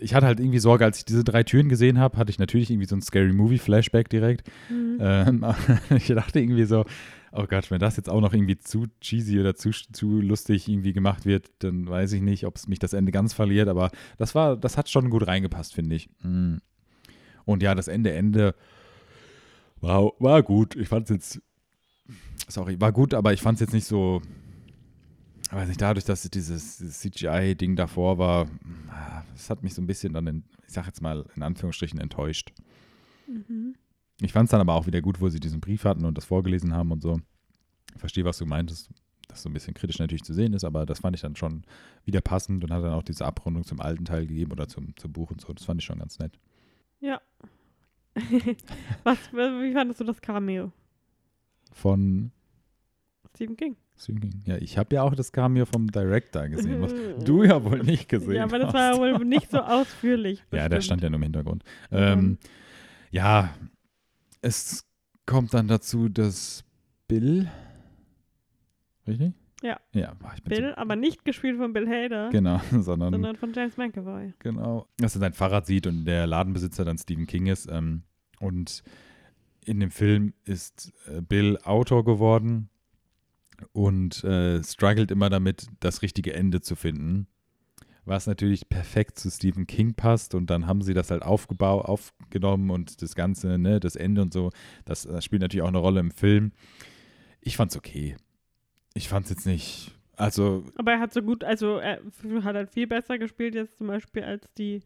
ich hatte halt irgendwie Sorge, als ich diese drei Türen gesehen habe, hatte ich natürlich irgendwie so ein Scary Movie Flashback direkt. Mhm. Ähm, ich dachte irgendwie so, oh Gott, wenn das jetzt auch noch irgendwie zu cheesy oder zu, zu lustig irgendwie gemacht wird, dann weiß ich nicht, ob es mich das Ende ganz verliert, aber das war, das hat schon gut reingepasst, finde ich. Mm. Und ja, das Ende, Ende war, war gut. Ich fand es jetzt, sorry, war gut, aber ich fand es jetzt nicht so, weiß nicht, dadurch, dass dieses, dieses CGI-Ding davor war, das hat mich so ein bisschen dann, in, ich sag jetzt mal in Anführungsstrichen, enttäuscht. Mhm. Ich fand es dann aber auch wieder gut, wo sie diesen Brief hatten und das vorgelesen haben und so. Ich verstehe, was du meintest, dass so ein bisschen kritisch natürlich zu sehen ist, aber das fand ich dann schon wieder passend und hat dann auch diese Abrundung zum alten Teil gegeben oder zum, zum Buch und so. Das fand ich schon ganz nett. Ja. Was, wie fandest du das Cameo? Von Stephen King. Stephen King. Ja, ich habe ja auch das Cameo vom Director gesehen, was du ja wohl nicht gesehen Ja, aber das hast. war ja wohl nicht so ausführlich. Ja, der stand ja nur im Hintergrund. Ähm, ja, es kommt dann dazu, dass Bill. Richtig? Ja. Ja, boah, Bill, aber nicht gespielt von Bill Hader, So, genau, sondern, sondern von James McAvoy. genau, dass er sein Fahrrad sieht und der Ladenbesitzer dann Stephen King ist. Ähm, und in dem Film ist äh, Bill Autor geworden und äh, struggelt immer damit, das richtige Ende zu finden. Was natürlich perfekt zu Stephen King passt und dann haben sie das halt aufgebaut, aufgenommen und das Ganze, ne, das Ende und so, das, das spielt natürlich auch eine Rolle im Film. Ich fand's okay. Ich fand's jetzt nicht, also Aber er hat so gut, also er hat halt viel besser gespielt jetzt zum Beispiel als die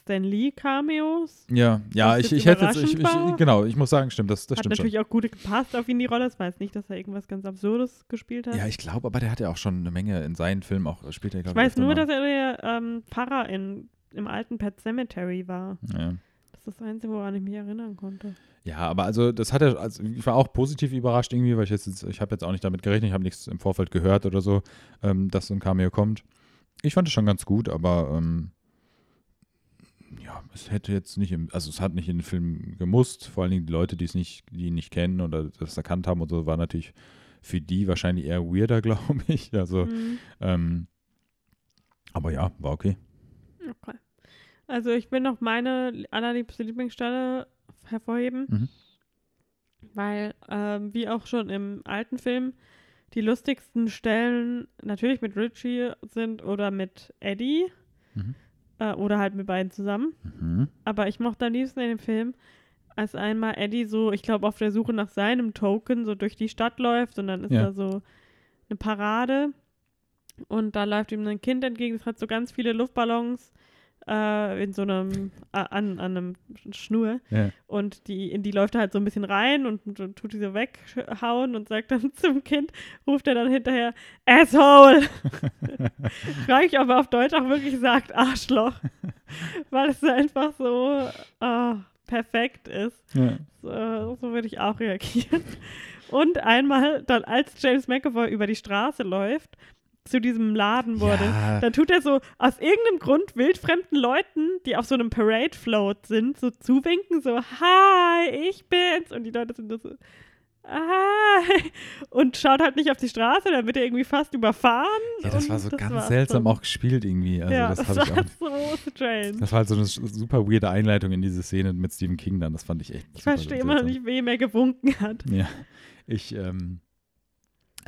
Stan Lee Cameos. Ja, ja, ich, ich hätte jetzt, ich, ich, genau, ich muss sagen, stimmt, das, das hat stimmt schon. natürlich auch gut gepasst auf ihn die Rolle. Es war jetzt nicht, dass er irgendwas ganz Absurdes gespielt hat. Ja, ich glaube, aber der hat ja auch schon eine Menge in seinen Filmen auch spielt er, ich glaube weiß nur, mal. dass er der ähm, Pfarrer in, im alten Pet Cemetery war. Ja. Das ist das Einzige, woran ich mich erinnern konnte. ja, aber also das hat er, also ich war auch positiv überrascht irgendwie, weil ich jetzt, jetzt ich habe jetzt auch nicht damit gerechnet, ich habe nichts im Vorfeld gehört oder so, ähm, dass so ein Cameo kommt. Ich fand es schon ganz gut, aber ähm, ja, es hätte jetzt nicht im, also es hat nicht in den Film gemusst, vor allen Dingen die Leute, die es nicht, die ihn nicht kennen oder das erkannt haben und so, war natürlich für die wahrscheinlich eher weirder, glaube ich. Also, Mhm. ähm, aber ja, war okay. Okay. Also ich will noch meine allerliebste Lieblingsstelle hervorheben, Mhm. weil ähm, wie auch schon im alten Film die lustigsten Stellen natürlich mit Richie sind oder mit Eddie Mhm. äh, oder halt mit beiden zusammen. Mhm. Aber ich mochte am liebsten in dem Film, als einmal Eddie so, ich glaube, auf der Suche nach seinem Token so durch die Stadt läuft und dann ist Ja. da so eine Parade und da läuft ihm ein Kind entgegen, das hat so ganz viele Luftballons äh, in so einem, äh, an, an einem Schnur Ja. und die, in die läuft er halt so ein bisschen rein und, und tut die so weghauen und sagt dann zum Kind, ruft er dann hinterher, Asshole! Frage ich, ob er auf Deutsch auch wirklich sagt, Arschloch. Weil es einfach so ah, perfekt ist. Ja. So, so würde ich auch reagieren. Und einmal, dann als James McAvoy über die Straße läuft, zu diesem Laden wurde, Ja. dann tut er so aus irgendeinem Grund wildfremden Leuten, die auf so einem Parade-Float sind, so zuwinken, so, hi, ich bin's. Und die Leute sind so, hi. Und schaut halt nicht auf die Straße, dann wird er irgendwie fast überfahren. Ja, das war so ganz war seltsam so, auch gespielt irgendwie. Also ja, das das, war so strange. Das war halt so eine super weirde Einleitung in diese Szene mit Stephen King dann. Das fand ich echt. Ich verstehe immer noch nicht, wem er gewunken hat. Ja, ich ähm,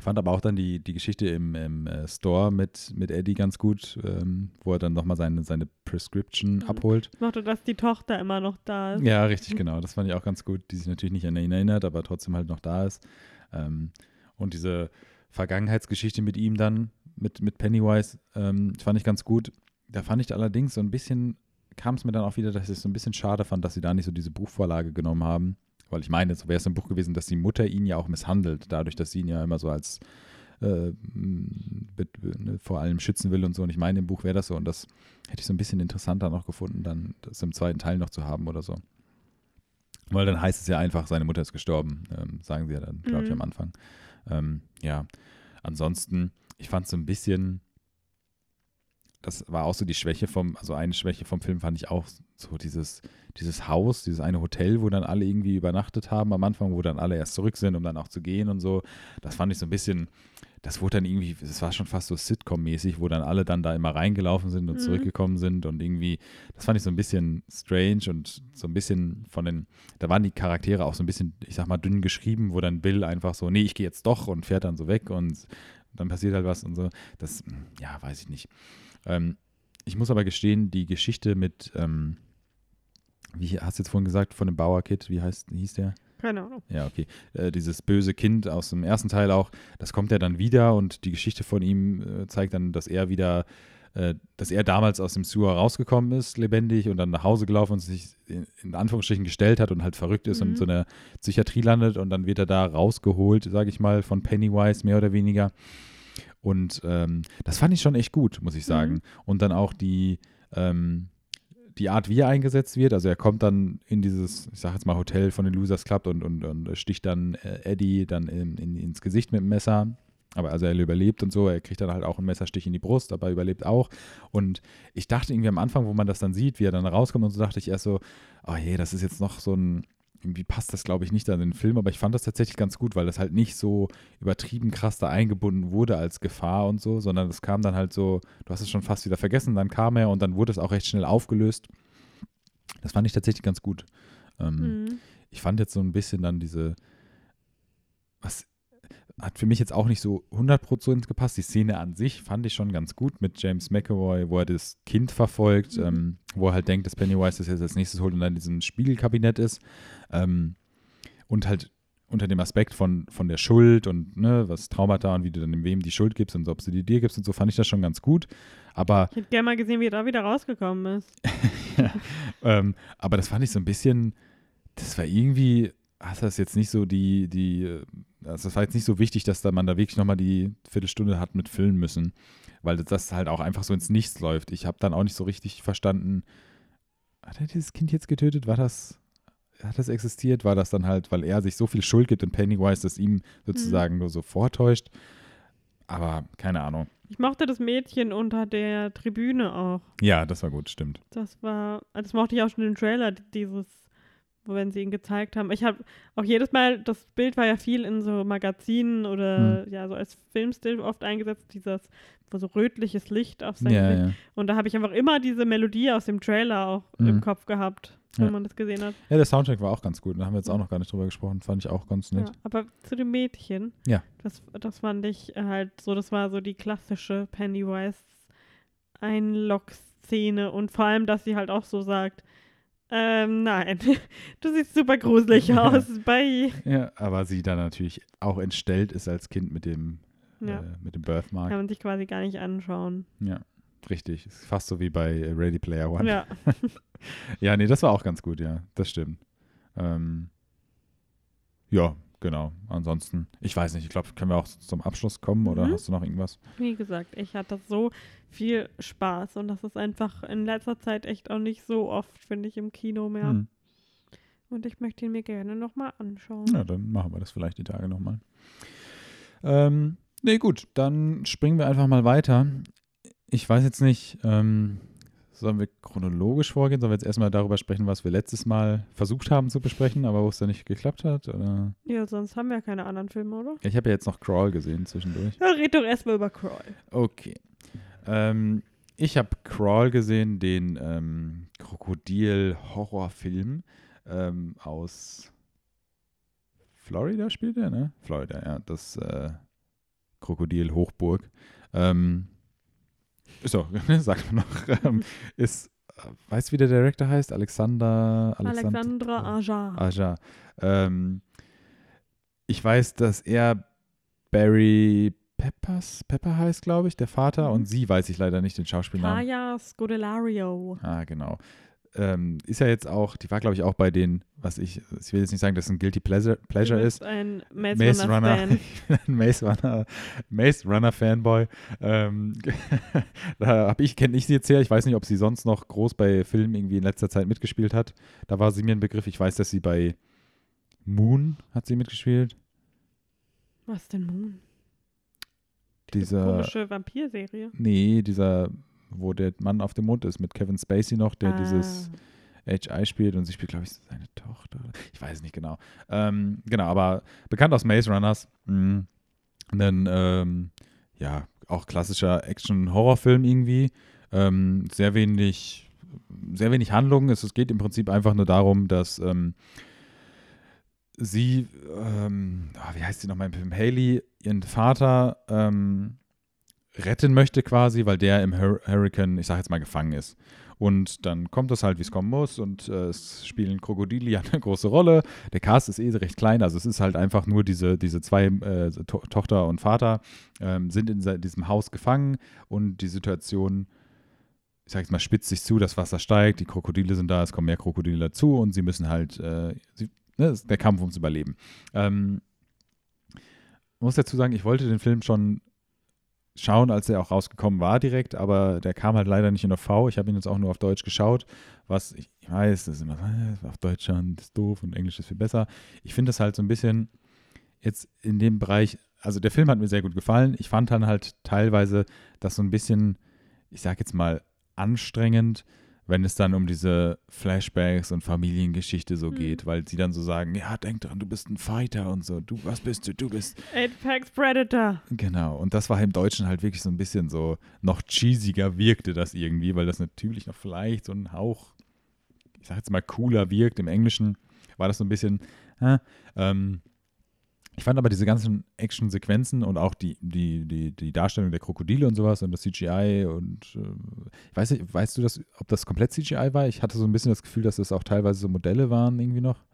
fand aber auch dann die, die Geschichte im, im äh, Store mit, mit Eddie ganz gut, ähm, wo er dann nochmal seine, seine Prescription Mhm. abholt. Ich mochte, dass die Tochter immer noch da ist. Ja, richtig, genau. Das fand ich auch ganz gut, die sich natürlich nicht an ihn erinnert, aber trotzdem halt noch da ist. Ähm, und diese Vergangenheitsgeschichte mit ihm dann, mit, mit Pennywise, ähm, fand ich ganz gut. Da fand ich allerdings so ein bisschen kam es mir dann auch wieder, dass ich es so ein bisschen schade fand, dass sie da nicht so diese Buchvorlage genommen haben. Weil ich meine, so wäre es ein Buch gewesen, dass die Mutter ihn ja auch misshandelt, dadurch, dass sie ihn ja immer so als äh, ne, vor allem schützen will und so. Und ich meine, im Buch wäre das so. Und das hätte ich so ein bisschen interessanter noch gefunden, dann das im zweiten Teil noch zu haben oder so. Weil dann heißt es ja einfach, seine Mutter ist gestorben, ähm, sagen sie ja dann, glaube ich, Mhm. am Anfang. Ähm, ja, ansonsten, ich fand es so ein bisschen, das war auch so die Schwäche vom, also eine Schwäche vom Film fand ich auch so dieses, dieses Haus, dieses eine Hotel, wo dann alle irgendwie übernachtet haben am Anfang, wo dann alle erst zurück sind, um dann auch zu gehen und so. Das fand ich so ein bisschen, das wurde dann irgendwie, das war schon fast so Sitcom-mäßig, wo dann alle dann da immer reingelaufen sind und Mhm. zurückgekommen sind und irgendwie, das fand ich so ein bisschen strange und so ein bisschen von den, da waren die Charaktere auch so ein bisschen, ich sag mal, dünn geschrieben, wo dann Bill einfach so, nee, ich gehe jetzt doch und fährt dann so weg und dann passiert halt was und so. Das, ja, weiß ich nicht. Ähm, ich muss aber gestehen, die Geschichte mit, ähm, wie hast du jetzt vorhin gesagt, von dem Bauer-Kid, wie heißt, hieß der? Keine Ahnung. Ja, okay. Äh, dieses böse Kind aus dem ersten Teil auch, das kommt ja dann wieder und die Geschichte von ihm äh, zeigt dann, dass er wieder, äh, dass er damals aus dem Sewer rausgekommen ist, lebendig und dann nach Hause gelaufen und sich in, in Anführungsstrichen gestellt hat und halt verrückt ist und Mhm. in so einer Psychiatrie landet und dann wird er da rausgeholt, sage ich mal, von Pennywise mehr oder weniger. Und ähm, das fand ich schon echt gut, muss ich sagen. Mhm. Und dann auch die, ähm, die Art, wie er eingesetzt wird. Also er kommt dann in dieses, ich sag jetzt mal, Hotel von den Losers Club und, und, und sticht dann äh, Eddie dann in, in, ins Gesicht mit dem Messer. Aber also er überlebt und so, er kriegt dann halt auch einen Messerstich in die Brust, aber überlebt auch. Und ich dachte irgendwie am Anfang, wo man das dann sieht, wie er dann rauskommt und so, dachte ich erst so, oh je, das ist jetzt noch so ein, irgendwie passt das, glaube ich, nicht an den Film, aber ich fand das tatsächlich ganz gut, weil das halt nicht so übertrieben krass da eingebunden wurde als Gefahr und so, sondern es kam dann halt so, du hast es schon fast wieder vergessen, dann kam er und dann wurde es auch recht schnell aufgelöst. Das fand ich tatsächlich ganz gut. Ähm, Mhm. Ich fand jetzt so ein bisschen dann diese, was hat für mich jetzt auch nicht so 100% gepasst. Die Szene an sich fand ich schon ganz gut mit James McAvoy, wo er das Kind verfolgt, Mhm. ähm, wo er halt denkt, dass Pennywise das jetzt als nächstes holt und dann in diesem Spiegelkabinett ist. Ähm, und halt unter dem Aspekt von, von der Schuld und ne, was Traumata und wie du dann wem die Schuld gibst und ob sie die dir gibst und so, fand ich das schon ganz gut. Aber Ich hätte gerne mal gesehen, wie er da wieder rausgekommen ist. ähm, aber das fand ich so ein bisschen, das war irgendwie, hat das jetzt nicht so die, die, äh, also das war jetzt nicht so wichtig, dass da man da wirklich nochmal die Viertelstunde hat mit füllen müssen, weil das halt auch einfach so ins Nichts läuft. Ich habe dann auch nicht so richtig verstanden, hat er dieses Kind jetzt getötet? War das, hat das existiert? War das dann halt, weil er sich so viel Schuld gibt in Pennywise, dass ihm sozusagen nur so vortäuscht? Aber keine Ahnung. Ich mochte das Mädchen unter der Tribüne auch. Ja, das war gut, stimmt. Das war, das mochte ich auch schon im Trailer, dieses, wenn sie ihn gezeigt haben. Ich habe auch jedes Mal, das Bild war ja viel in so Magazinen oder Hm. ja, so als Filmstil oft eingesetzt, dieses, wo so rötliches Licht auf sein Ja, ja. Und da habe ich einfach immer diese Melodie aus dem Trailer auch Mhm. im Kopf gehabt, wenn Ja. man das gesehen hat. Ja, der Soundtrack war auch ganz gut. Da haben wir jetzt auch noch gar nicht drüber gesprochen. Fand ich auch ganz nett. Ja, aber zu dem Mädchen, Ja. das, das fand ich halt so, das war so die klassische Pennywise-Einlock-Szene und vor allem, dass sie halt auch so sagt, ähm, nein, du siehst super gruselig aus, bye. Ja, aber sie dann natürlich auch entstellt ist als Kind mit dem, Ja, äh, mit dem Birthmark. kann man sich quasi gar nicht anschauen. Ja, richtig. Ist fast so wie bei Ready Player One. Ja, Ja, nee, das war auch ganz gut, ja. Das stimmt. Ähm, ja, genau. Ansonsten, ich weiß nicht, ich glaube, können wir auch zum Abschluss kommen oder Mhm. hast du noch irgendwas? wie gesagt, ich hatte so viel Spaß und das ist einfach in letzter Zeit echt auch nicht so oft, finde ich, im Kino mehr. Hm. Und ich möchte ihn mir gerne nochmal anschauen. Ja, dann machen wir das vielleicht die Tage nochmal. Ähm, nee, gut, dann springen wir einfach mal weiter. Ich weiß jetzt nicht, ähm, sollen wir chronologisch vorgehen? Sollen wir jetzt erstmal darüber sprechen, was wir letztes Mal versucht haben zu besprechen, aber wo es dann nicht geklappt hat? Oder? Ja, sonst haben wir ja keine anderen Filme, oder? Ich habe ja jetzt noch Crawl gesehen zwischendurch. Ja, red doch erstmal über Crawl. Okay. Ähm, ich habe Crawl gesehen, den ähm, Krokodil-Horrorfilm ähm, aus Florida spielt er, ne? Florida, ja. Das äh, Krokodil-Hochburg. Ähm, so, sagt man noch. Ähm, ist, äh, weißt du, wie der Director heißt? Alexander. Alexandra Ajar. Aja. Ähm, ich weiß, dass er Barry Peppers, Pepper heißt, glaube ich, der Vater. Mhm. Und sie weiß ich leider nicht den Schauspielnamen. Kaya Scodelario. Ah, genau. Ähm, ist ja jetzt auch, die war, glaube ich, auch bei den, was ich, ich will jetzt nicht sagen, dass es ein Guilty Pleasure, Pleasure ist. ein Maze, Maze Runner. Runner, ein Maze Runner, Maze Runner Fanboy. Ähm, da habe ich, kenne ich sie jetzt her. Ich weiß nicht, ob sie sonst noch groß bei Filmen irgendwie in letzter Zeit mitgespielt hat. Da war sie mir ein Begriff. Ich weiß, dass sie bei Moon hat sie mitgespielt. Was denn Moon? Dieser, Komische Vampirserie. nee, dieser, wo der Mann auf dem Mond ist, mit Kevin Spacey noch, der Ah. dieses HI spielt und sie spielt, glaube ich, seine Tochter. Ich weiß nicht genau. Ähm, genau, aber bekannt aus Maze Runners. Mhm. Ein, ähm, ja, auch klassischer Action-Horrorfilm irgendwie. Ähm, sehr wenig, sehr wenig Handlung. Es, es geht im Prinzip einfach nur darum, dass ähm, sie, ähm, ah, wie heißt sie nochmal im Film? Haley, ihren Vater ähm, retten möchte quasi, weil der im Hur Hurricane, ich sag jetzt mal, gefangen ist. Und dann kommt es halt, wie es kommen muss und äh, es spielen Krokodile ja eine große Rolle. Der Cast ist eh recht klein, also es ist halt einfach nur diese, diese zwei, äh, to Tochter und Vater ähm, sind in diesem Haus gefangen und die Situation, ich sag jetzt mal, spitzt sich zu, das Wasser steigt, die Krokodile sind da, es kommen mehr Krokodile dazu und sie müssen halt, äh, sie, ne, der Kampf ums Überleben. Ähm, muss dazu sagen, ich wollte den Film schon schauen, als er auch rausgekommen war direkt, aber der kam halt leider nicht in OV. Ich habe ihn jetzt auch nur auf Deutsch geschaut, was ich weiß, das ist immer äh, auf Deutsch schauen, das ist doof und Englisch ist viel besser. Ich finde das halt so ein bisschen jetzt in dem Bereich, also der Film hat mir sehr gut gefallen. Ich fand dann halt teilweise das so ein bisschen, ich sag jetzt mal, anstrengend, wenn es dann um diese Flashbacks und Familiengeschichte so Hm. geht, weil sie dann so sagen, ja, denk dran, du bist ein Fighter und so, du, was bist du, du bist Apex Predator. Genau, und das war im Deutschen halt wirklich so ein bisschen so, noch cheesiger wirkte das irgendwie, weil das natürlich noch vielleicht so ein Hauch, ich sag jetzt mal, cooler wirkt. Im Englischen war das so ein bisschen, äh, ähm, ich fand aber diese ganzen Action-Sequenzen und auch die, die, die, die Darstellung der Krokodile und sowas und das CGI und äh, ich weiß nicht, weißt du das, ob das komplett CGI war? Ich hatte so ein bisschen das Gefühl, dass das auch teilweise so Modelle waren irgendwie noch.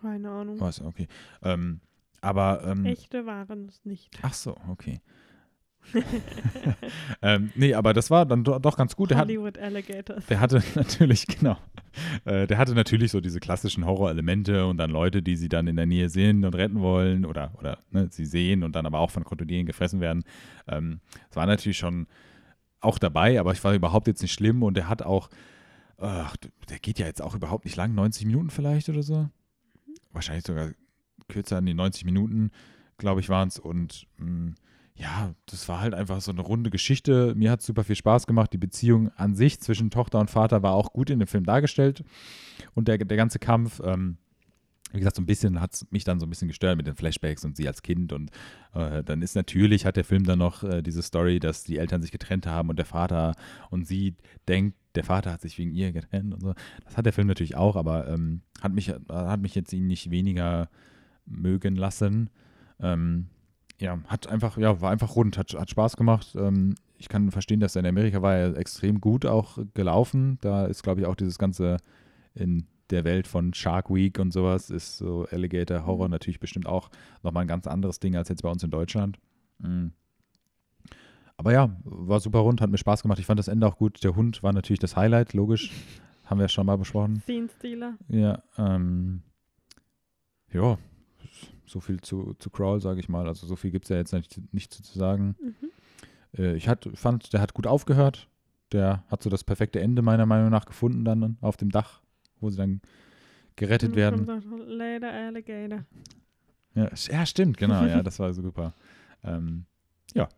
Keine Ahnung. Was, okay. Ähm, aber ähm, Echte waren es nicht. Ach so, okay. ähm, nee, aber das war dann do doch ganz gut. Der, hat, Hollywood Alligators. der hatte natürlich, genau, äh, der hatte natürlich so diese klassischen Horrorelemente und dann Leute, die sie dann in der Nähe sehen und retten wollen oder, oder ne, sie sehen und dann aber auch von Krokodilen gefressen werden. Ähm, das war natürlich schon auch dabei, aber ich war überhaupt jetzt nicht schlimm und der hat auch, ach, der geht ja jetzt auch überhaupt nicht lang, 90 Minuten vielleicht oder so. Wahrscheinlich sogar kürzer an die 90 Minuten, glaube ich, waren es und mh, ja, das war halt einfach so eine runde Geschichte. Mir hat super viel Spaß gemacht. Die Beziehung an sich zwischen Tochter und Vater war auch gut in dem Film dargestellt. Und der, der ganze Kampf, ähm, wie gesagt, so ein bisschen hat es mich dann so ein bisschen gestört mit den Flashbacks und sie als Kind. Und äh, dann ist natürlich, hat der Film dann noch äh, diese Story, dass die Eltern sich getrennt haben und der Vater und sie denkt, der Vater hat sich wegen ihr getrennt und so. Das hat der Film natürlich auch, aber ähm, hat, mich, hat mich jetzt ihn nicht weniger mögen lassen. Ähm, ja, hat einfach, ja, war einfach rund, hat, hat Spaß gemacht. Ähm, ich kann verstehen, dass er in Amerika war er extrem gut auch gelaufen. Da ist, glaube ich, auch dieses ganze in der Welt von Shark Week und sowas, ist so Alligator Horror natürlich bestimmt auch nochmal ein ganz anderes Ding als jetzt bei uns in Deutschland. Mhm. Aber ja, war super rund, hat mir Spaß gemacht. Ich fand das Ende auch gut. Der Hund war natürlich das Highlight, logisch. Haben wir ja schon mal besprochen. Scene Stealer. Ja, ähm, ja, so viel zu, zu Crawl, sage ich mal. Also so viel gibt es ja jetzt nicht, nicht zu, sagen. Mhm. Äh, ich hat, fand, der hat gut aufgehört. Der hat so das perfekte Ende meiner Meinung nach gefunden dann auf dem Dach, wo sie dann gerettet Und werden. Later Alligator. Ja, ja, stimmt, genau. Ja, das war super. Ähm, ja,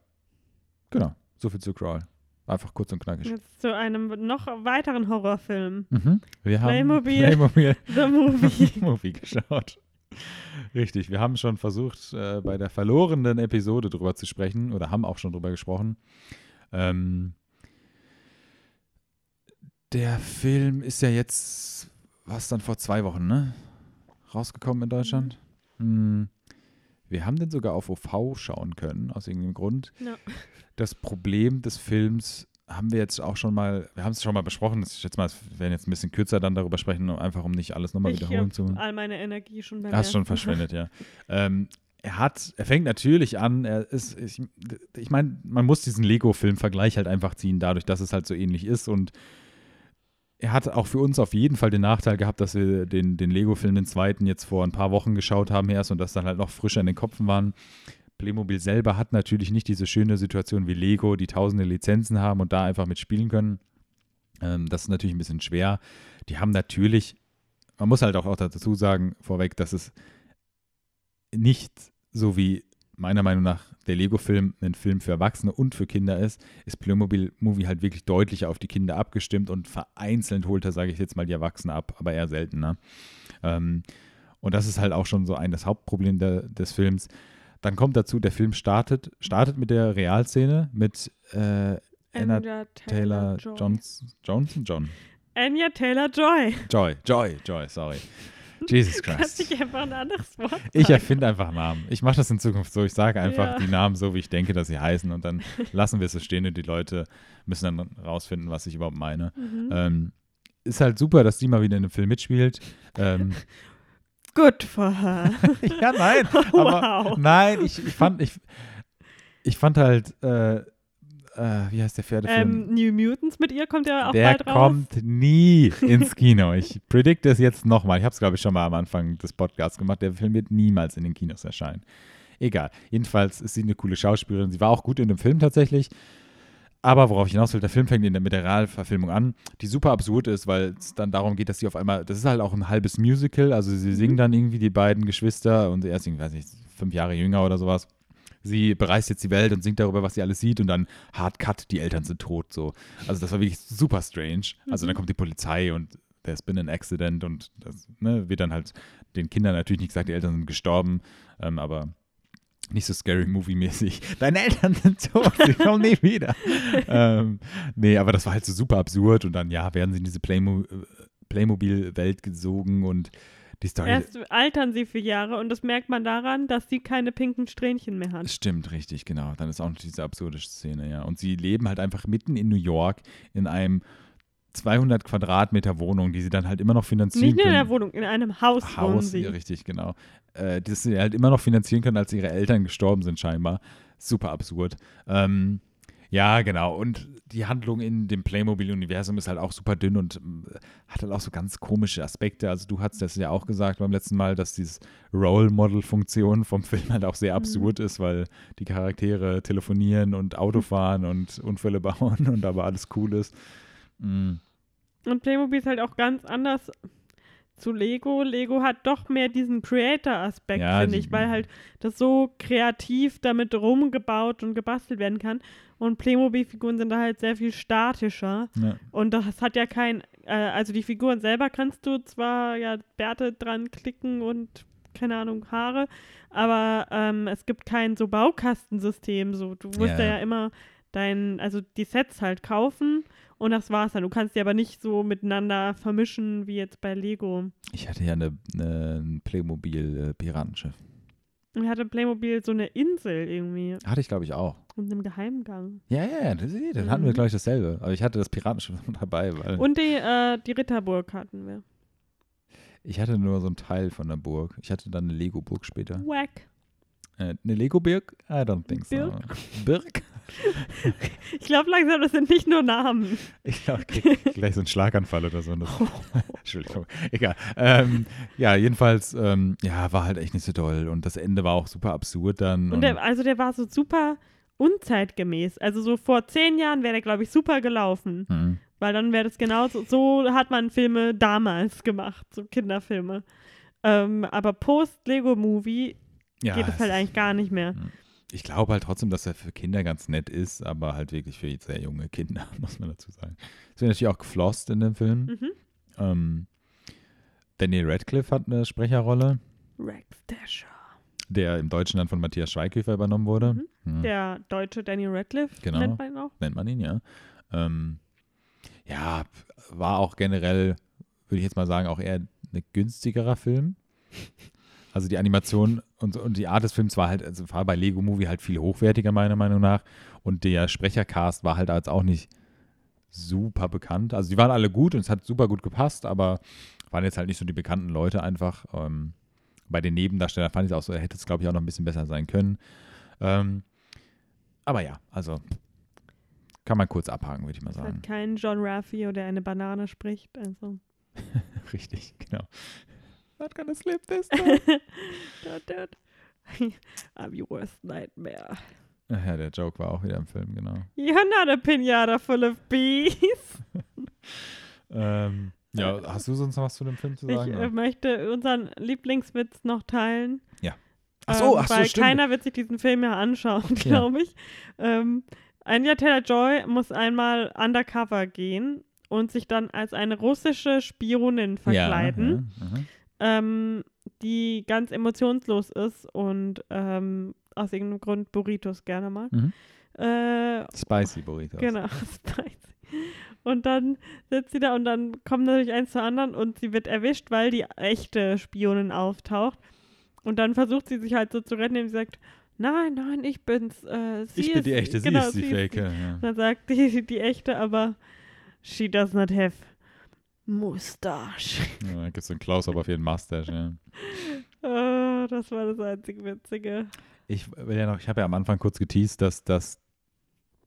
genau. So viel zu Crawl. Einfach kurz und knackig. Jetzt zu einem noch weiteren Horrorfilm. Mhm. Wir haben Playmobil. Playmobil The Movie. Movie geschaut. Richtig, wir haben schon versucht, äh, bei der verlorenen Episode drüber zu sprechen oder haben auch schon drüber gesprochen. Ähm, der Film ist ja jetzt, was dann vor zwei Wochen, ne? Rausgekommen in Deutschland. Hm. Wir haben den sogar auf OV schauen können, aus irgendeinem Grund. Ja. Das Problem des Films haben wir jetzt auch schon mal, wir haben es schon mal besprochen. Ich schätze mal, wir werden jetzt ein bisschen kürzer dann darüber sprechen, einfach um nicht alles nochmal wiederholen zu all meine Energie schon beim Hast schon verschwendet, ja. Ähm, er hat, er fängt natürlich an, er ist, ich, ich meine, man muss diesen Lego-Film-Vergleich halt einfach ziehen, dadurch, dass es halt so ähnlich ist und er hat auch für uns auf jeden Fall den Nachteil gehabt, dass wir den, den Lego-Film, den zweiten, jetzt vor ein paar Wochen geschaut haben erst und das dann halt noch frischer in den Kopfen waren. Playmobil selber hat natürlich nicht diese schöne Situation wie Lego, die tausende Lizenzen haben und da einfach mitspielen können. Ähm, das ist natürlich ein bisschen schwer. Die haben natürlich, man muss halt auch, auch dazu sagen, vorweg, dass es nicht so wie meiner Meinung nach der Lego-Film ein Film für Erwachsene und für Kinder ist, ist Playmobil Movie halt wirklich deutlicher auf die Kinder abgestimmt und vereinzelt holt er, sage ich jetzt mal, die Erwachsenen ab, aber eher seltener. Ähm, und das ist halt auch schon so ein das Hauptproblem der, des Films. Dann kommt dazu, der Film startet, startet mit der Realszene mit äh, Anna Taylor, Taylor Johnson, Johnson, John. Anya Taylor Joy. Joy, Joy, Joy, sorry. Jesus Christ. Kannst dich einfach ein anderes Wort sagen. Ich erfinde einfach Namen. Ich mache das in Zukunft so. Ich sage einfach ja. die Namen so, wie ich denke, dass sie heißen und dann lassen wir es so stehen und die Leute müssen dann rausfinden, was ich überhaupt meine. Mhm. Ähm, ist halt super, dass die mal wieder in einem Film mitspielt. Ähm, Good for her. ja, nein. Aber wow. nein, ich, ich, fand, ich, ich fand halt äh, äh, wie heißt der Pferdefilm? Ähm, New Mutants mit ihr kommt ja auch der bald raus. Der kommt nie ins Kino. Ich predikte es jetzt nochmal. Ich habe es, glaube ich, schon mal am Anfang des Podcasts gemacht. Der Film wird niemals in den Kinos erscheinen. Egal. Jedenfalls ist sie eine coole Schauspielerin. Sie war auch gut in dem Film tatsächlich. Aber worauf ich hinaus will, der Film fängt in der, mit der Realverfilmung an, die super absurd ist, weil es dann darum geht, dass sie auf einmal, das ist halt auch ein halbes Musical, also sie singen mhm. dann irgendwie die beiden Geschwister und er ist, weiß nicht, fünf Jahre jünger oder sowas sie bereist jetzt die Welt und singt darüber, was sie alles sieht und dann hard cut, die Eltern sind tot. So. Also das war wirklich super strange. Also dann mhm. kommt die Polizei und there's been an accident und das ne, wird dann halt den Kindern natürlich nicht gesagt, die Eltern sind gestorben, ähm, aber nicht so Scary Movie-mäßig. Deine Eltern sind tot, sie kommen nie wieder. ähm, nee, aber das war halt so super absurd und dann, ja, werden sie in diese Playmo Playmobil-Welt gesogen und die Story. Erst altern sie für Jahre und das merkt man daran, dass sie keine pinken Strähnchen mehr hat. Stimmt, richtig, genau. Dann ist auch noch diese absurde Szene, ja. Und sie leben halt einfach mitten in New York in einem 200 Quadratmeter Wohnung, die sie dann halt immer noch finanzieren Nicht können. Nicht in der Wohnung, in einem Haus, Haus wohnen sie. Richtig, genau. Äh, das sie halt immer noch finanzieren können, als ihre Eltern gestorben sind scheinbar. Super absurd. Ähm, ja, genau. Und die Handlung in dem Playmobil-Universum ist halt auch super dünn und äh, hat halt auch so ganz komische Aspekte. Also du hast das ja auch gesagt beim letzten Mal, dass diese Role-Model-Funktion vom Film halt auch sehr mhm. absurd mhm. ist, weil die Charaktere telefonieren und Auto fahren und Unfälle bauen und aber alles cool ist. Mhm. Und Playmobil ist halt auch ganz anders zu Lego. Lego hat doch mehr diesen Creator-Aspekt, ja, finde ich, weil halt das so kreativ damit rumgebaut und gebastelt werden kann. Und Playmobil-Figuren sind da halt sehr viel statischer. Ja. Und das hat ja kein, äh, also die Figuren selber kannst du zwar ja Bärte dran klicken und keine Ahnung, Haare, aber ähm, es gibt kein so Baukastensystem. So, du musst ja. ja immer dein, also die Sets halt kaufen und das war's dann. Du kannst die aber nicht so miteinander vermischen wie jetzt bei Lego. Ich hatte ja eine, eine ein Playmobil-Piratenschiff. Äh, und hatte Playmobil so eine Insel irgendwie. Hatte ich, glaube ich, auch. Und einem Geheimgang. Ja, ja, das, das mhm. hatten wir, glaube ich, dasselbe. Aber ich hatte das Piratenschiff dabei. Weil Und die, äh, die Ritterburg hatten wir. Ich hatte nur so einen Teil von der Burg. Ich hatte dann eine Lego-Burg später. Wack. Äh, eine Lego-Birk? I don't think so. Birk? Birk? Ich glaube langsam, das sind nicht nur Namen. Ich glaube, gleich so ein Schlaganfall oder so. Oh. Entschuldigung, egal. Ähm, ja, jedenfalls, ähm, ja, war halt echt nicht so toll. Und das Ende war auch super absurd dann. Und der, also der war so super unzeitgemäß. Also so vor zehn Jahren wäre der, glaube ich, super gelaufen. Mhm. Weil dann wäre das genauso, so hat man Filme damals gemacht, so Kinderfilme. Ähm, aber Post-Lego-Movie ja, geht es halt eigentlich gar nicht mehr. Mhm ich glaube halt trotzdem, dass er für Kinder ganz nett ist, aber halt wirklich für sehr junge Kinder, muss man dazu sagen. Es wird natürlich auch geflosst in dem Film. Mhm. Ähm, Daniel Radcliffe hat eine Sprecherrolle. Rex Dasher. Der im Deutschen dann von Matthias Schweighöfer übernommen wurde. Mhm. Mhm. Der deutsche Daniel Radcliffe, genau. nennt man ihn auch. Nennt man ihn, ja. Ähm, ja, war auch generell, würde ich jetzt mal sagen, auch eher ein günstigerer Film. Also die Animation und, und die Art des Films war halt, also war bei Lego Movie halt viel hochwertiger, meiner Meinung nach. Und der Sprechercast war halt als auch nicht super bekannt. Also die waren alle gut und es hat super gut gepasst, aber waren jetzt halt nicht so die bekannten Leute einfach. Ähm, bei den Nebendarstellern fand ich es auch so, hätte es, glaube ich, auch noch ein bisschen besser sein können. Ähm, aber ja, also kann man kurz abhaken, würde ich mal Es sagen. hat keinen John Raffio, der eine Banane spricht. Also. Richtig, genau. Not gonna slip this time. Dut, dut. I'm your worst nightmare. Ach ja, der Joke war auch wieder im Film, genau. You're not a pinata full of bees. Ähm, ja, hast du sonst noch was zu dem Film zu Ich sagen? äh, oder? möchte unseren Lieblingswitz noch teilen. ach so, ähm, ach so, weil stimmt. keiner wird sich diesen Film ja anschauen, Ja. glaube ich. Ähm, Anya Taylor-Joy muss einmal undercover gehen und sich dann als eine russische Spionin verkleiden, Ja, ja, ähm, die ganz emotionslos ist und ähm, aus irgendeinem Grund Burritos gerne mag. Mhm. Äh, Spicy Burritos. Genau, spicy. Und dann sitzt sie da und dann kommt natürlich eins zur anderen und sie wird erwischt, weil die echte Spionin auftaucht. Und dann versucht sie sich halt so zu retten, indem sie sagt, nein, nein, ich bin's. Äh, Ich bin die echte, sie genau, ist die Fake. Ja. Dann sagt die, die echte, aber she does not have mustache. Ja, da gibt es einen Close-Up auf ihren Mustache. Ja. Oh, das war das einzig Witzige. Ich will ja noch, ich habe ja am Anfang kurz geteased, dass, dass,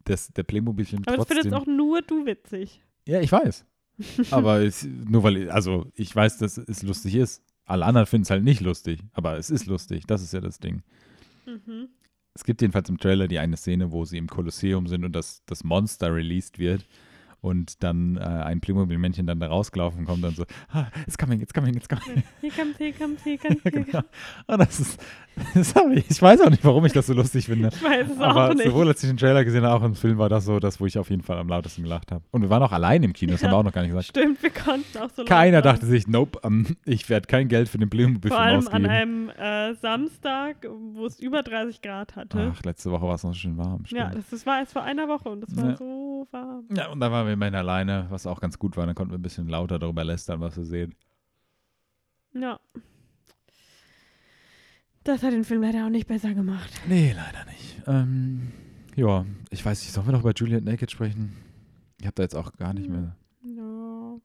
dass der Playmobil-Film Aber das trotzdem. findest auch nur du witzig. ja, ich weiß. Aber es, nur weil, also ich weiß, dass es lustig ist. Alle anderen finden es halt nicht lustig, aber es ist lustig. Das ist ja das Ding. Mhm. Es gibt jedenfalls im Trailer die eine Szene, wo sie im Kolosseum sind und das, das Monster released wird und dann äh, ein Playmobil-Männchen dann da rausgelaufen kommt und so, ah, it's coming, it's coming, it's coming. Hier kommt, hier kommt, hier kommt, hier genau. kommt. Und das ist, das ich, ich weiß auch nicht, warum ich das so lustig finde. Ich weiß es Aber auch nicht. sowohl als ich den Trailer gesehen habe, auch im Film war das so, das, wo ich auf jeden Fall am lautesten gelacht habe. Und wir waren auch allein im Kino, das Ja. haben wir auch noch gar nicht gesagt. Stimmt, wir konnten auch so Keiner dachte sich, nope, ähm, ich werde kein Geld für den Vor Playmobil-Film allem ausgeben. an einem äh, Samstag, wo es über 30 Grad hatte. Ach, letzte Woche war es noch schön warm. ja, stimmt. das, das war erst vor einer Woche und das war Ja. so warm. Ja, und dann waren wir immerhin alleine, was auch ganz gut war. Dann konnten wir ein bisschen lauter darüber lästern, was wir sehen. Ja. Das hat den Film leider auch nicht besser gemacht. Nee, leider nicht. Ähm, ja, ich weiß nicht, sollen wir noch über Juliet Naked sprechen? Ich habe da jetzt auch gar nicht mehr. Ja.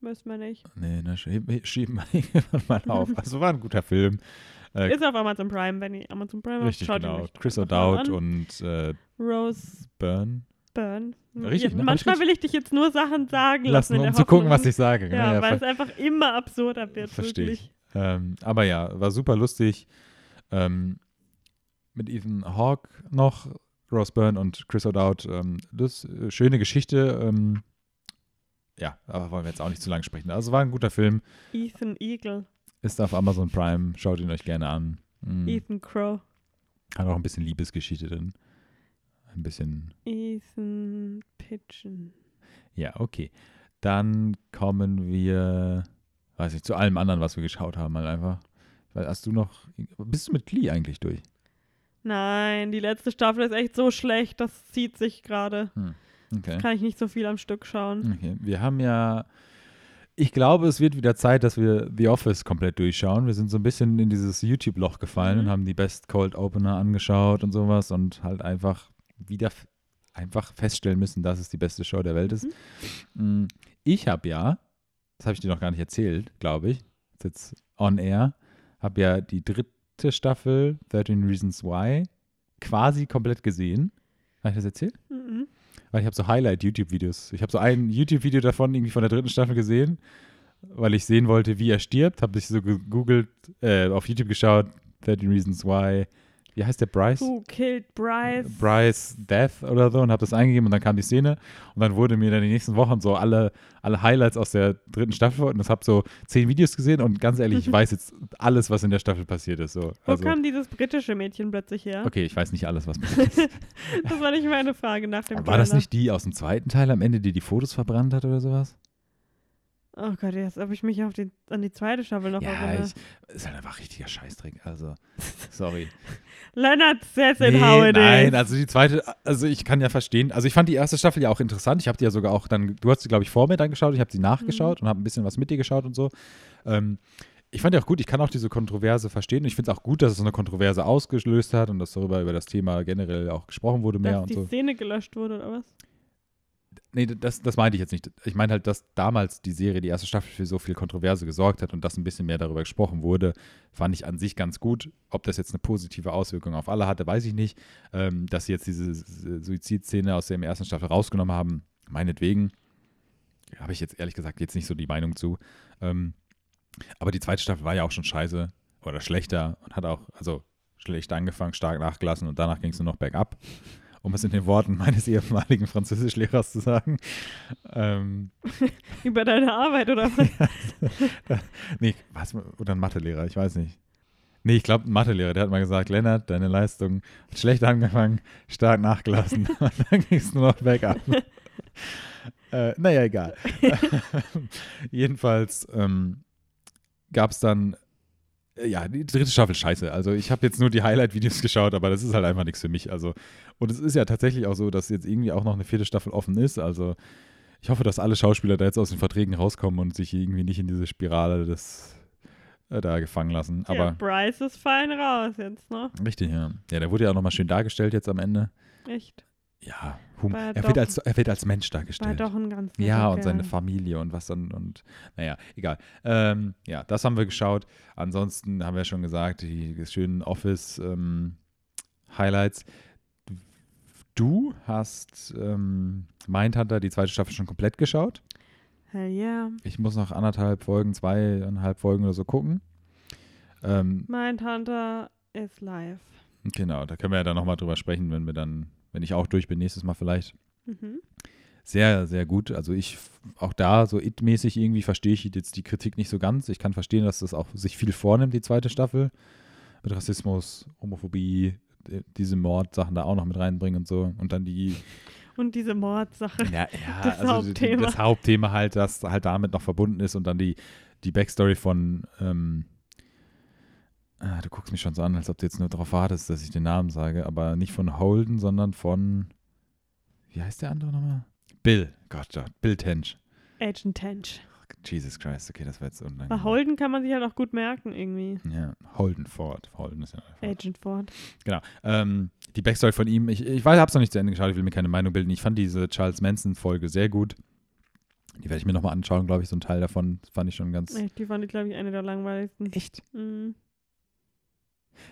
Müssen wir nicht. Nee, ne, schieben, schieben wir mal auf. Also war ein guter Film. Äh, Ist auf Amazon Prime, wenn ihr Amazon Prime habt. richtig, genau. Chris O'Dowd und äh, Rose Byrne. Byrne. Richtig, ne? manchmal will ich dich jetzt nur Sachen sagen lassen, Lassen, um zu gucken, was ich sage. Ja, Ja, weil es einfach immer absurder wird. Verstehe ich. Ähm, aber ja, war super lustig. Ähm, mit Ethan Hawke noch, Rose Byrne und Chris O'Dowd. Ähm, das äh, schöne Geschichte. Ähm, ja, aber wollen wir jetzt auch nicht zu lang sprechen. Also war ein guter Film. Ethan Eagle. Ist auf Amazon Prime. Schaut ihn euch gerne an. Mhm. Ethan Crow. Hat auch ein bisschen Liebesgeschichte drin. Ein bisschen. Ethan Pigeon. Ja, okay. Dann kommen wir, weiß nicht, zu allem anderen, was wir geschaut haben, halt einfach. Weil hast du noch, bist du mit Glee eigentlich durch? Nein, die letzte Staffel ist echt so schlecht, das zieht sich gerade. Okay. Kann ich nicht so viel am Stück schauen. okay. Wir haben ja, ich glaube, es wird wieder Zeit, dass wir The Office komplett durchschauen. Wir sind so ein bisschen in dieses YouTube-Loch gefallen Mhm. und haben die Best Cold Opener angeschaut und sowas und halt einfach wieder einfach feststellen müssen, dass es die beste Show der Welt ist. Mm, Ich habe ja, das habe ich dir noch gar nicht erzählt, glaube ich, jetzt on air, habe ja die dritte Staffel 13 Reasons Why quasi komplett gesehen. Habe ich das erzählt? Mhm. Weil ich habe so Highlight-YouTube-Videos. Ich habe so ein YouTube-Video davon irgendwie von der dritten Staffel gesehen, weil ich sehen wollte, wie er stirbt. Habe ich so gegoogelt, äh, auf YouTube geschaut, 13 Reasons Why. Wie heißt der Bryce? Who killed Bryce? Bryce Death oder so und habe das eingegeben und dann kam die Szene und dann wurde mir dann die nächsten Wochen so alle, alle Highlights aus der dritten Staffel und ich habe so zehn Videos gesehen und ganz ehrlich, ich weiß jetzt alles, was in der Staffel passiert ist. So. Wo Also, kam dieses britische Mädchen plötzlich her? okay, ich weiß nicht alles, was passiert ist. Das war nicht meine Frage nach dem War das nicht die aus dem zweiten Teil am Ende, die die Fotos verbrannt hat oder sowas? Oh Gott, jetzt habe ich mich auf die, an die zweite Staffel noch Ja, erinnert. ist halt einfach richtiger Scheißdreck. Also, sorry. Leonard it Nee, nein, also die zweite, also ich kann ja verstehen. Also ich fand die erste Staffel ja auch interessant. Ich habe die ja sogar auch dann, du hast sie, glaube ich, vor mir dann geschaut. Ich habe sie nachgeschaut und habe ein bisschen was mit dir geschaut und so. Ähm, ich fand die auch gut. Ich kann auch diese Kontroverse verstehen. Und ich finde es auch gut, dass es so eine Kontroverse ausgelöst hat und dass darüber über das Thema generell auch gesprochen wurde mehr Dass und die so. Szene gelöscht wurde oder was? Nee, das, das meinte ich jetzt nicht. Ich meine halt, dass damals die Serie, die erste Staffel, für so viel Kontroverse gesorgt hat und dass ein bisschen mehr darüber gesprochen wurde, fand ich an sich ganz gut. Ob das jetzt eine positive Auswirkung auf alle hatte, weiß ich nicht. Ähm, dass sie jetzt diese Suizidszene aus der ersten Staffel rausgenommen haben, meinetwegen, habe ich jetzt ehrlich gesagt jetzt nicht so die Meinung zu. Ähm, aber die zweite Staffel war ja auch schon scheiße oder schlechter und hat auch, also schlecht angefangen, stark nachgelassen und danach ging es nur noch bergab um es in den Worten meines ehemaligen Französischlehrers zu sagen. Ähm, Über deine Arbeit oder was? nee, was, oder ein Mathelehrer, ich weiß nicht. Nee, ich glaube, ein Mathelehrer, der hat mal gesagt, Lennart, deine Leistung hat schlecht angefangen, stark nachgelassen und dann ging es nur noch bergab. äh, naja, egal. Jedenfalls ähm, gab es dann ja, die dritte Staffel scheiße. Also ich habe jetzt nur die Highlight-Videos geschaut, aber das ist halt einfach nichts für mich. Also, und es ist ja tatsächlich auch so, dass jetzt irgendwie auch noch eine vierte Staffel offen ist. Also ich hoffe, dass alle Schauspieler da jetzt aus den Verträgen rauskommen und sich irgendwie nicht in diese Spirale des äh, da gefangen lassen. Aber ja, Bryce ist fein raus jetzt, ne? Richtig, ja. Ja, der wurde ja auch nochmal schön dargestellt jetzt am Ende. Echt? Ja, hum, er, wird als, er wird als Mensch dargestellt. War doch ein ganz Ja, und seine Familie und was dann und naja, egal. Ähm, ja, das haben wir geschaut. Ansonsten haben wir schon gesagt, die schönen Office-Highlights. Ähm, du hast ähm, Mindhunter, die zweite Staffel schon komplett geschaut. Hell yeah. Ich muss noch anderthalb Folgen, zweieinhalb Folgen oder so gucken. Ähm, Mindhunter ist live. Genau, da können wir ja dann nochmal drüber sprechen, wenn wir dann wenn ich auch durch bin, nächstes Mal vielleicht. Mhm. Sehr, sehr gut. Also ich auch da so it-mäßig irgendwie verstehe ich jetzt die Kritik nicht so ganz. Ich kann verstehen, dass das auch sich viel vornimmt, die zweite Staffel. Mit Rassismus, Homophobie, diese Mordsachen da auch noch mit reinbringen und so. Und dann die und diese Mordsache. Ja, ja das also Hauptthema. das Hauptthema halt, das halt damit noch verbunden ist und dann die, die Backstory von ähm, Ah, du guckst mich schon so an, als ob du jetzt nur darauf wartest, dass ich den Namen sage, aber nicht von Holden, sondern von. Wie heißt der andere nochmal? Bill. Gott, Gott. Bill Tench. Agent Tench. Jesus Christ, okay, das war jetzt unangenehm. Bei Holden kann man sich halt auch gut merken, irgendwie. Ja, Holden Ford. Holden ist ja Ford. Agent Ford. Genau. Ähm, die Backstory von ihm, ich, ich weiß, hab's noch nicht zu Ende geschaut, ich will mir keine Meinung bilden. Ich fand diese Charles Manson-Folge sehr gut. Die werde ich mir nochmal anschauen, glaube ich, so ein Teil davon. Fand ich schon ganz. Die fand ich, glaube ich, eine der langweiligsten. Echt? Mhm.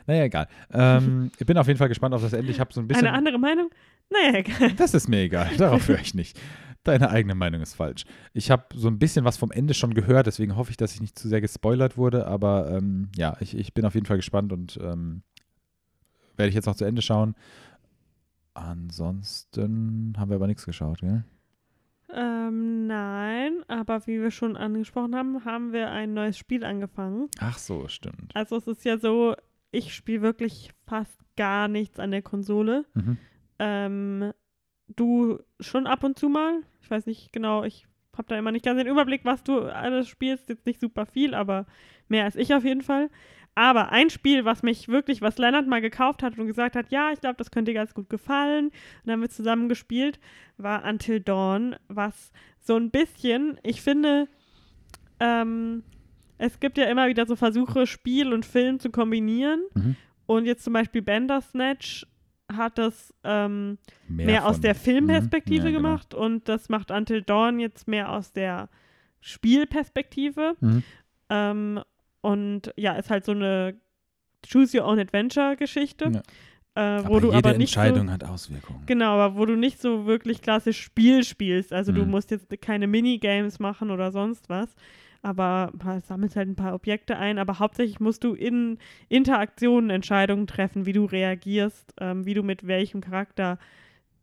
Naja, egal. Ähm, ich bin auf jeden Fall gespannt auf das Ende. Ich habe so ein bisschen. Eine andere Meinung? Naja, egal. Das ist mir egal. Darauf höre ich nicht. Deine eigene Meinung ist falsch. Ich habe so ein bisschen was vom Ende schon gehört, deswegen hoffe ich, dass ich nicht zu sehr gespoilert wurde. Aber ähm, ja, ich, ich bin auf jeden Fall gespannt und ähm, werde ich jetzt noch zu Ende schauen. Ansonsten haben wir aber nichts geschaut, gell? Ähm, nein, aber wie wir schon angesprochen haben, haben wir ein neues Spiel angefangen. Ach so, stimmt. Also es ist ja so, ich spiele wirklich fast gar nichts an der Konsole. Mhm. Ähm, du schon ab und zu mal. Ich weiß nicht genau, ich habe da immer nicht ganz den Überblick, was du alles spielst. Jetzt nicht super viel, aber mehr als ich auf jeden Fall. Aber ein Spiel, was mich wirklich, was Leonard mal gekauft hat und gesagt hat, ja, ich glaube, das könnte dir ganz gut gefallen. Und dann haben wir zusammen gespielt, war Until Dawn, was so ein bisschen, ich finde, ähm, es gibt ja immer wieder so Versuche, Spiel und Film zu kombinieren. Mhm. Und jetzt zum Beispiel Bandersnatch hat das ähm, mehr, mehr aus der Filmperspektive mhm. ja, genau. gemacht und das macht Until Dawn jetzt mehr aus der Spielperspektive. Mhm. Ähm, und ja, ist halt so eine Choose Your Own Adventure Geschichte. Ja. Äh, wo aber du jede aber nicht Entscheidung so, hat Auswirkungen. Genau, aber wo du nicht so wirklich klassisch Spiel spielst. Also mhm. du musst jetzt keine Minigames machen oder sonst was, aber sammelst halt ein paar Objekte ein, aber hauptsächlich musst du in Interaktionen Entscheidungen treffen, wie du reagierst, ähm, wie du mit welchem Charakter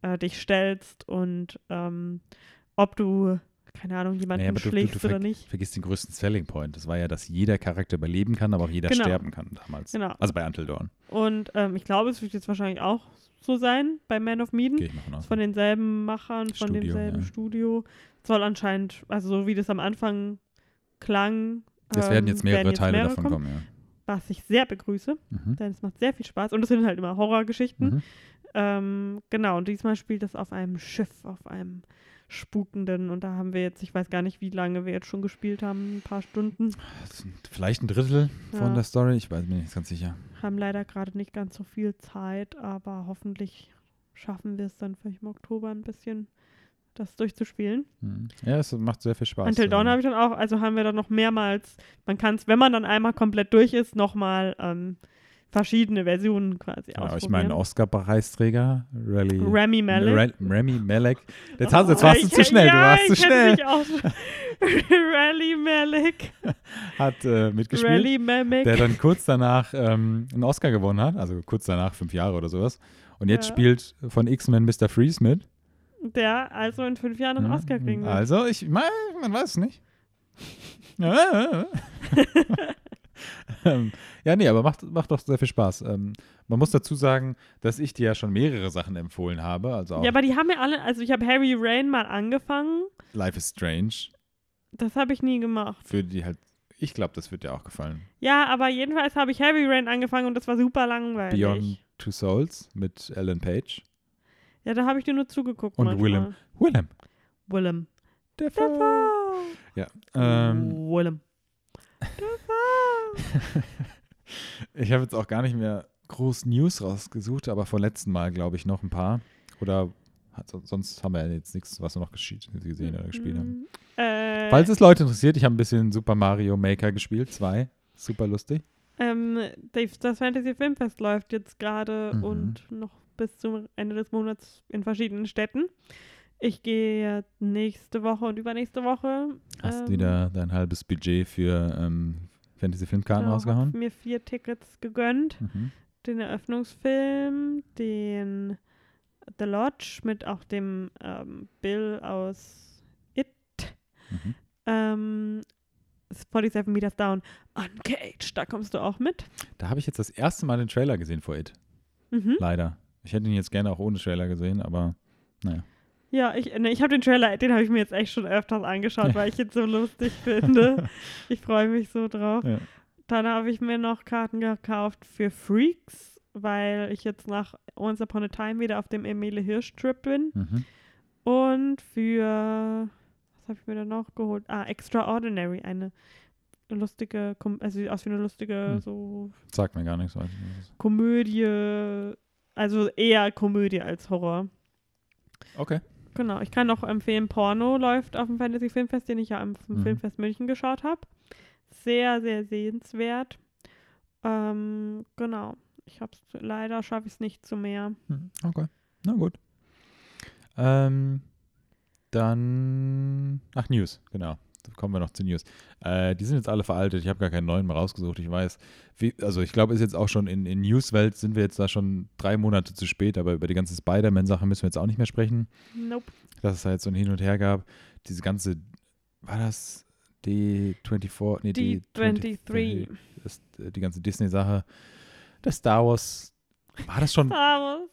äh, dich stellst und ähm, ob du keine Ahnung, jemanden naja, schlägst du, du, du oder nicht. Vergiss den größten Selling Point. Das war ja, dass jeder Charakter überleben kann, aber auch jeder genau. sterben kann damals. Genau. Also bei Until Dawn. Und ähm, ich glaube, es wird jetzt wahrscheinlich auch so sein bei Man of Medan. Gehe ich mal von denselben Machern, von Studio, demselben ja. Studio. Soll anscheinend, also so wie das am Anfang klang. Es werden jetzt ähm, mehrere werden jetzt Teile mehrere davon kommen, kommen, ja. Was ich sehr begrüße, mhm. denn es macht sehr viel Spaß. Und es sind halt immer Horrorgeschichten. Mhm. Ähm, genau, und diesmal spielt es auf einem Schiff, auf einem spukenden. Und da haben wir jetzt, ich weiß gar nicht, wie lange wir jetzt schon gespielt haben, ein paar Stunden. Vielleicht ein Drittel von ja. der Story, ich weiß mir nicht ganz sicher. Haben leider gerade nicht ganz so viel Zeit, aber hoffentlich schaffen wir es dann vielleicht im Oktober ein bisschen das durchzuspielen. Hm. Ja, es macht sehr viel Spaß. Until Dawn habe ich dann auch, also haben wir dann noch mehrmals, man kann es, wenn man dann einmal komplett durch ist, nochmal ähm, verschiedene Versionen quasi Genau, ausprobieren. ich meine, Oscar-Preisträger, Rally. Rami Malek. Rami Malek. Jetzt, hast, jetzt warst du zu schnell, ja, du warst zu schnell. Rally Malek. Hat äh, mitgespielt. Rally Malek. der dann kurz danach ähm, einen Oscar gewonnen hat, also kurz danach, fünf Jahre oder sowas. Und jetzt Ja. spielt von X-Men Mr. Freeze mit. Der also in fünf Jahren einen Oscar kriegen wird. Also, ich, man, man weiß es nicht. ja, Ähm, ja, nee, aber macht, macht doch sehr viel Spaß. Ähm, man muss dazu sagen, dass ich dir ja schon mehrere Sachen empfohlen habe. Also auch Ja, aber die haben ja alle, also ich habe Harry Rain mal angefangen. Life is Strange, Das habe ich nie gemacht. für die halt, ich glaube, das wird dir auch gefallen. Ja, aber jedenfalls habe ich Heavy Rain angefangen und das war super langweilig. Beyond Two Souls mit Ellen Page Ja, da habe ich dir nur zugeguckt. und manchmal. Willem. Willem. Willem. Dafoe. Dafoe. Ja. Ähm, Willem. Dafoe. Ich habe jetzt auch gar nicht mehr groß News rausgesucht, aber vom letzten Mal, glaube ich, noch ein paar. Oder hat, sonst haben wir ja jetzt nichts, was wir noch gesehen oder gespielt haben. Äh, Falls es Leute interessiert, ich habe ein bisschen Super Mario Maker gespielt, zwei. Super lustig. ähm, Dave, das Fantasy Filmfest läuft jetzt gerade Mhm. und noch bis zum Ende des Monats in verschiedenen Städten. Ich gehe nächste Woche und übernächste Woche. Hast ähm, wieder dein halbes Budget für ähm, Fantasy-Filmkarten genau, rausgehauen? hab mir vier Tickets gegönnt. Mhm. Den Eröffnungsfilm, den The Lodge mit auch dem ähm, Bill aus It. Mhm. Ähm, 47 Meters Down. Uncaged, da kommst du auch mit. Da habe ich jetzt das erste Mal den Trailer gesehen vor It. Mhm. Leider. Ich hätte ihn jetzt gerne auch ohne Trailer gesehen, aber naja. Ja, ich, ne, ich habe den Trailer, den habe ich mir jetzt echt schon öfters angeschaut, weil ich ihn so lustig finde. Ich freue mich so drauf. Ja. Dann habe ich mir noch Karten gekauft für Freaks, weil ich jetzt nach Once Upon a Time wieder auf dem Emile Hirsch Trip bin. Mhm. Und für, was habe ich mir da noch geholt? Ah, Extraordinary, eine lustige, also sieht aus wie eine lustige Hm. so Sagt mir gar nichts. Komödie, also eher Komödie als Horror. Okay. Genau, ich kann noch empfehlen, Porno läuft auf dem Fantasy Filmfest, den ich ja am Mhm. Filmfest München geschaut habe. Sehr, sehr sehenswert. Ähm, genau. Ich hab's, leider schaffe ich es nicht zu mehr. Hm, Okay, na gut. Ähm, dann, ach, News, genau. Da kommen wir noch zu News. Äh, die sind jetzt alle veraltet. Ich habe gar keinen neuen mehr rausgesucht. Ich weiß, wie, also ich glaube, ist jetzt auch schon in, in News-Welt sind wir jetzt da schon drei Monate zu spät, aber über die ganze Spider-Man-Sache müssen wir jetzt auch nicht mehr sprechen. Nope. Dass es da jetzt so ein Hin und Her gab. Diese ganze, war das D24? Nee, D23. Das, äh, die ganze Disney-Sache. Das Star Wars, war das schon Aber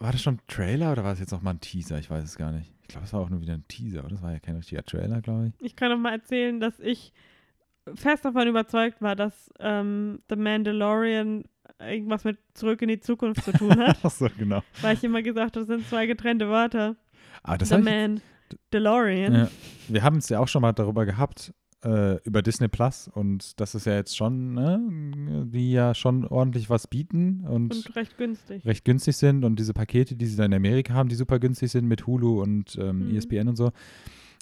war das schon ein Trailer oder war es jetzt noch mal ein Teaser? Ich weiß es gar nicht. Ich glaube, es war auch nur wieder ein Teaser, oder? Das war ja kein richtiger Trailer, glaube ich. ich kann noch mal erzählen, dass ich fest davon überzeugt war, dass ähm, The Mandalorian irgendwas mit Zurück in die Zukunft zu tun hat, Ach so, genau. weil ich immer gesagt habe, das sind zwei getrennte Wörter. Aber das The hab ich, Man DeLorean. ja, wir haben es ja auch schon mal darüber gehabt, äh, über Disney Plus und das ist ja jetzt schon, ne, die ja schon ordentlich was bieten und, Und recht günstig. recht günstig sind und diese Pakete, die sie da in Amerika haben, die super günstig sind mit Hulu und ähm, Mhm. ESPN und so.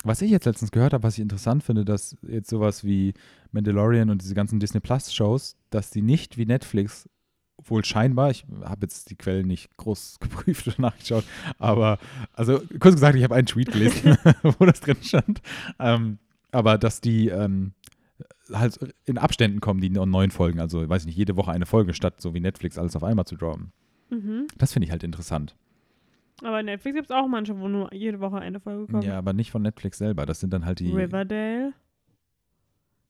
Was ich jetzt letztens gehört habe, was ich interessant finde, dass jetzt sowas wie Mandalorian und diese ganzen Disney Plus Shows, dass die nicht wie Netflix wohl scheinbar, ich habe jetzt die Quellen nicht groß geprüft oder nachgeschaut, aber also kurz gesagt, ich habe einen Tweet gelesen, wo das drin stand, ähm, aber dass die ähm, halt in Abständen kommen, die neuen Folgen, also ich weiß nicht, jede Woche eine Folge, statt so wie Netflix alles auf einmal zu droppen. Mhm. Das finde ich halt interessant. Aber Netflix gibt es auch manche, wo nur jede Woche eine Folge kommt. Ja, aber nicht von Netflix selber, das sind dann halt die... Riverdale.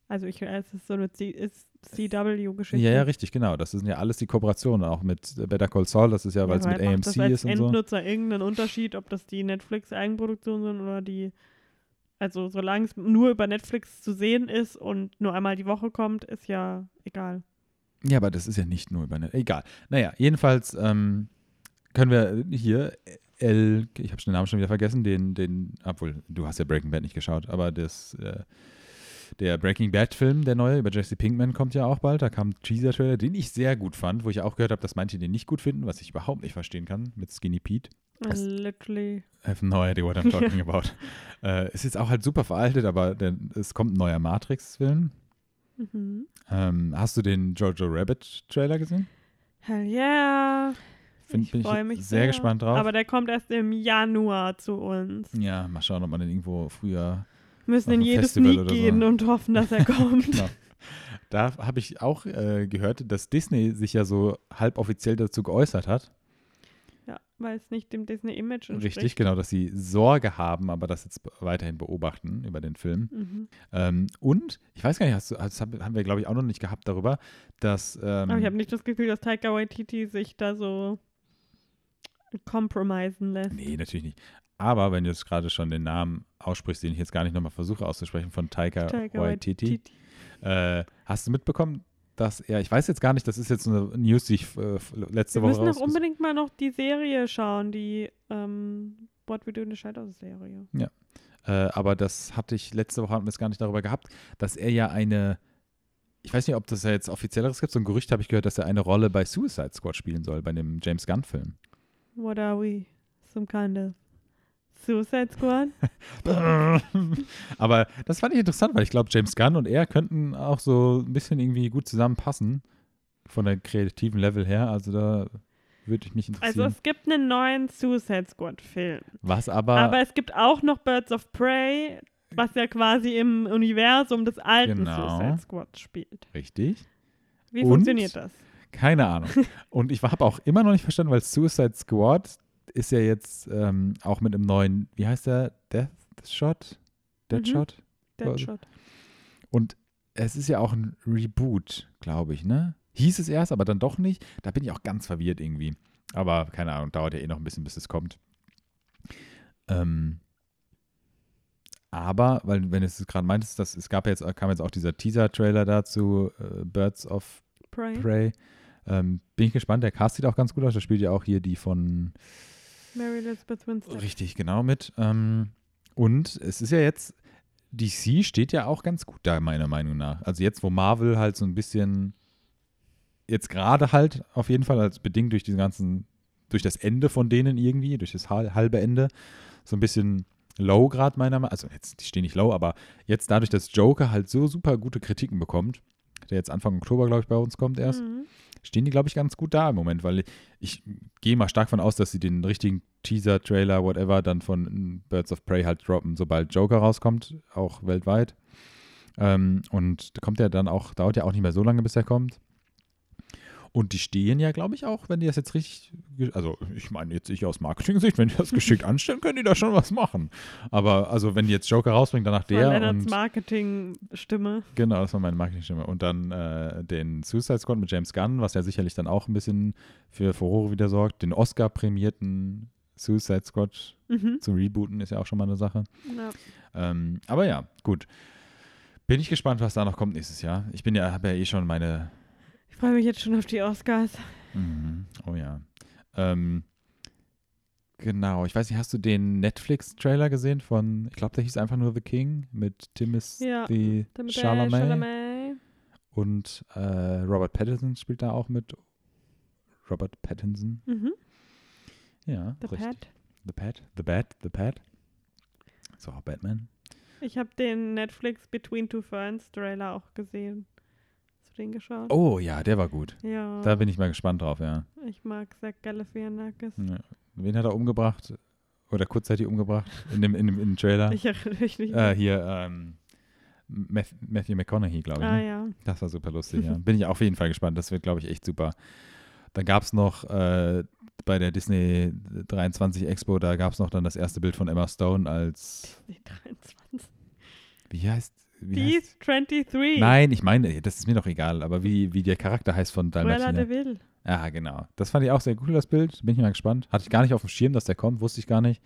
Also ich es ist so eine CW-Geschichte. Ja, ja, richtig, genau. Das sind ja alles die Kooperationen, auch mit Better Call Saul, das ist ja, weil es mit macht AMC das als ist und so. Endnutzer irgendeinen Unterschied, ob das die Netflix-Eigenproduktion sind oder die. Also solange es nur über Netflix zu sehen ist und nur einmal die Woche kommt, ist ja egal. Ja, aber das ist ja nicht nur über Net Egal. Naja, jedenfalls ähm, können wir hier El, ich habe den Namen schon wieder vergessen, den, den, obwohl, du hast ja Breaking Bad nicht geschaut, aber das, äh, der Breaking Bad-Film, der neue über Jesse Pinkman, kommt ja auch bald. Da kam ein Teaser-Trailer, den ich sehr gut fand, wo ich auch gehört habe, dass manche den nicht gut finden, was ich überhaupt nicht verstehen kann, mit Skinny Pete. I literally. I have no idea what I'm talking about. Äh, ist jetzt auch halt super veraltet, aber der, es kommt ein neuer Matrix-Film. Mhm. Ähm, hast du den Jojo Rabbit-Trailer gesehen? Hell yeah. Find, ich bin freue ich mich sehr, gespannt drauf. Aber der kommt erst im Januar zu uns. ja, mal schauen, ob man den irgendwo früher müssen in jedes Festival Sneak so. gehen und hoffen, dass er kommt. Genau. Da habe ich auch äh, gehört, dass Disney sich ja so halboffiziell dazu geäußert hat. Ja, weil es nicht dem Disney-Image entspricht. Richtig, genau, dass sie Sorge haben, aber das jetzt weiterhin beobachten über den Film. Mhm. Ähm, und, ich weiß gar nicht, hast du, das haben haben wir, glaube ich, auch noch nicht gehabt darüber, dass. Ähm, Aber ich habe nicht das Gefühl, dass Taika Waititi sich da so compromisen lässt. Nee, natürlich nicht. Aber wenn du jetzt gerade schon den Namen aussprichst, den ich jetzt gar nicht nochmal versuche auszusprechen, von Taika, Taika Waititi, äh, hast du mitbekommen, dass er, ich weiß jetzt gar nicht, das ist jetzt eine News, die ich äh, letzte Wir Woche müssen doch unbedingt mal noch die Serie schauen, die ähm, What We Do in the Shadows Serie. Äh, aber das hatte ich letzte Woche hatten wir es gar nicht darüber gehabt, dass er ja eine, ich weiß nicht, ob das ja jetzt offizielleres gibt, so ein Gerücht habe ich gehört, dass er eine Rolle bei Suicide Squad spielen soll, bei dem James Gunn-Film. What are we? Some kind of Suicide Squad? aber das fand ich interessant, weil ich glaube, James Gunn und er könnten auch so ein bisschen irgendwie gut zusammenpassen, von der kreativen Level her. Also da würde ich mich Also interessieren. es gibt einen neuen Suicide Squad Film. Was aber, Aber es gibt auch noch Birds of Prey, was ja quasi im Universum des alten Genau. Suicide Squad spielt. richtig, Wie Und? funktioniert das? keine Ahnung. und ich habe auch immer noch nicht verstanden, weil Suicide Squad ist ja jetzt ähm, auch mit einem neuen, wie heißt der? Death Shot? Deadshot? Deadshot. Und es ist ja auch ein Reboot, glaube ich, ne? Hieß es erst, aber dann doch nicht. Da bin ich auch ganz verwirrt irgendwie. Aber keine Ahnung, dauert ja eh noch ein bisschen, bis es kommt. Ähm, aber, weil, wenn du es gerade meintest, dass es gab jetzt, kam jetzt auch dieser Teaser-Trailer dazu, äh, Birds of Prey. Prey. Ähm, bin ich gespannt. Der Cast sieht auch ganz gut aus. Da spielt ja auch hier die von Mary Elizabeth Winstead. Richtig, genau mit. Ähm, und es ist ja jetzt, DC steht ja auch ganz gut da, meiner Meinung nach. Also jetzt, wo Marvel halt so ein bisschen, jetzt gerade halt auf jeden Fall, als bedingt durch diesen ganzen, durch das Ende von denen irgendwie, durch das hal- halbe Ende, so ein bisschen low gerade meiner Meinung Also jetzt, die stehen nicht low, aber jetzt dadurch, dass Joker halt so super gute Kritiken bekommt, der jetzt Anfang Oktober, glaube ich, bei uns kommt erst, Mhm. Stehen die, glaube ich, ganz gut da im Moment, weil ich, gehe mal stark von aus, dass sie den richtigen Teaser, Trailer, whatever, dann von Birds of Prey halt droppen, sobald Joker rauskommt, auch weltweit. Ähm, und da kommt er dann auch, dauert ja auch nicht mehr so lange, bis er kommt. Und die stehen ja, glaube ich, auch, wenn die das jetzt richtig, also ich meine jetzt ich aus Marketing-Sicht, wenn die das geschickt anstellen, können die da schon was machen. Aber also wenn die jetzt Joker rausbringen, danach Das war der und Marketing-Stimme. Genau, das war meine Marketingstimme. Und dann äh, den Suicide Squad mit James Gunn, was ja sicherlich dann auch ein bisschen für Furore wieder sorgt. Den Oscar-prämierten Suicide Squad Mhm. zu rebooten, ist ja auch schon mal eine Sache. Ja. Ähm, aber ja, gut. Bin ich gespannt, was da noch kommt nächstes Jahr. Ich bin ja, habe ja eh schon meine. Ich freue mich jetzt schon auf die Oscars. Mhm, oh ja. Ähm, genau, ich weiß nicht, hast du den Netflix-Trailer gesehen von, ich glaube, der hieß einfach nur The King mit Timothy Ja, Chalamet. Chalamet. Und äh, Robert Pattinson spielt da auch mit. Robert Pattinson. Mhm. Ja, The richtig. Pat. The Pat. The Bat. The Pat. So, auch Batman. Ich habe den Netflix Between Two Ferns Trailer auch gesehen. Den geschaut? Oh ja, der war gut. Ja. Da bin ich mal gespannt drauf, ja. ich mag Zach Galifianakis. ja. Wen hat er umgebracht? Oder kurzzeitig umgebracht? In dem, in dem, in dem Trailer? Ich erinnere mich nicht äh, hier, ähm, Matthew McConaughey, glaube ich. ah ne? ja. Das war super lustig, ja. Bin ich auf jeden Fall gespannt. Das wird, glaube ich, echt super. Dann gab es noch äh, bei der Disney 23 Expo, da gab es noch dann das erste Bild von Emma Stone als, Die 23. wie heißt, wie ist 23. Nein, ich meine, das ist mir doch egal, aber wie, wie der Charakter heißt von Cruella de Dalmatiner. Vil. Ja, genau. Das fand ich auch sehr cool, das Bild. Bin ich mal gespannt. Hatte ich gar nicht auf dem Schirm, dass der kommt, wusste ich gar nicht.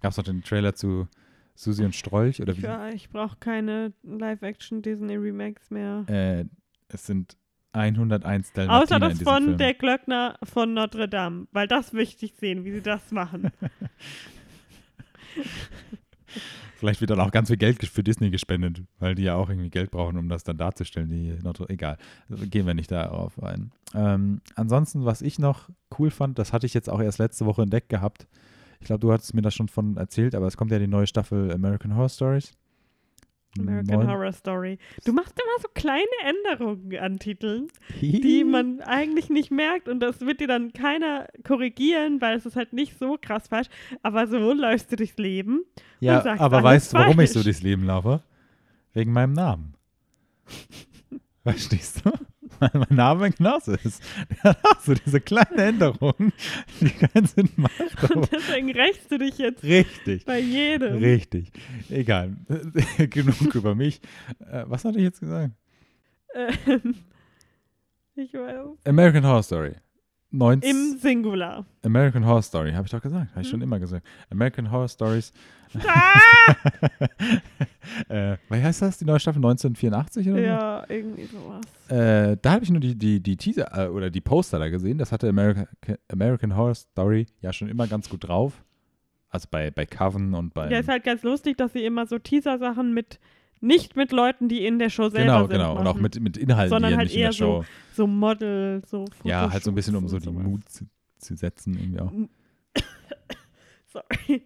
Gab es noch den Trailer zu Susi und Strolch oder wie? Ja, ich brauche keine Live-Action Disney Remakes mehr. Äh, es sind 101 Dalmatiner Außer das von Film. der Glöckner von Notre Dame, weil das möchte ich sehen, wie sie das machen. Vielleicht wird dann auch ganz viel Geld für Disney gespendet, weil die ja auch irgendwie Geld brauchen, um das dann darzustellen. Die Lotto, egal, gehen wir nicht darauf ein. Ähm, ansonsten, was ich noch cool fand, das hatte ich jetzt auch erst letzte Woche entdeckt gehabt. Ich glaube, du hattest mir das schon von erzählt, aber es kommt ja die neue Staffel American Horror Stories. American Neun- Horror Story. Du machst immer so kleine Änderungen an Titeln, die man eigentlich nicht merkt und das wird dir dann keiner korrigieren, weil es ist halt nicht so krass falsch. Aber so läufst du durchs Leben. Ja, sagst aber weißt du, warum ich so durchs Leben laufe? Wegen meinem Namen. Verstehst du? Weil mein Name genauso ist. Auch so diese kleine Änderung, die keinen Sinn macht. Und deswegen rächst du dich jetzt Richtig. bei jedem. Richtig. Egal. Genug über mich. Äh, was hatte ich jetzt gesagt? Ähm, ich weiß. American Horror Story. 19 Im Singular. American Horror Story, habe ich doch gesagt. Habe ich schon Hm. immer gesagt. American Horror Stories. Ah! äh, wie heißt das, die neue Staffel? 1984 oder so? ja, irgendwie sowas. Äh, da habe ich nur die, die, die Teaser äh, oder die Poster da gesehen. Das hatte America, American Horror Story ja schon immer ganz gut drauf. Also bei, bei Coven und bei. Ja, ist halt ganz lustig, dass sie immer so Teaser-Sachen mit, nicht mit Leuten, die in der Show selber genau, sind. genau. Und auch mit, mit Inhalten, Sondern die ja halt nicht in der eher so Show. So Model, so ja, halt so ein bisschen, um so die sowas. Mut zu, zu setzen, irgendwie auch. Sorry.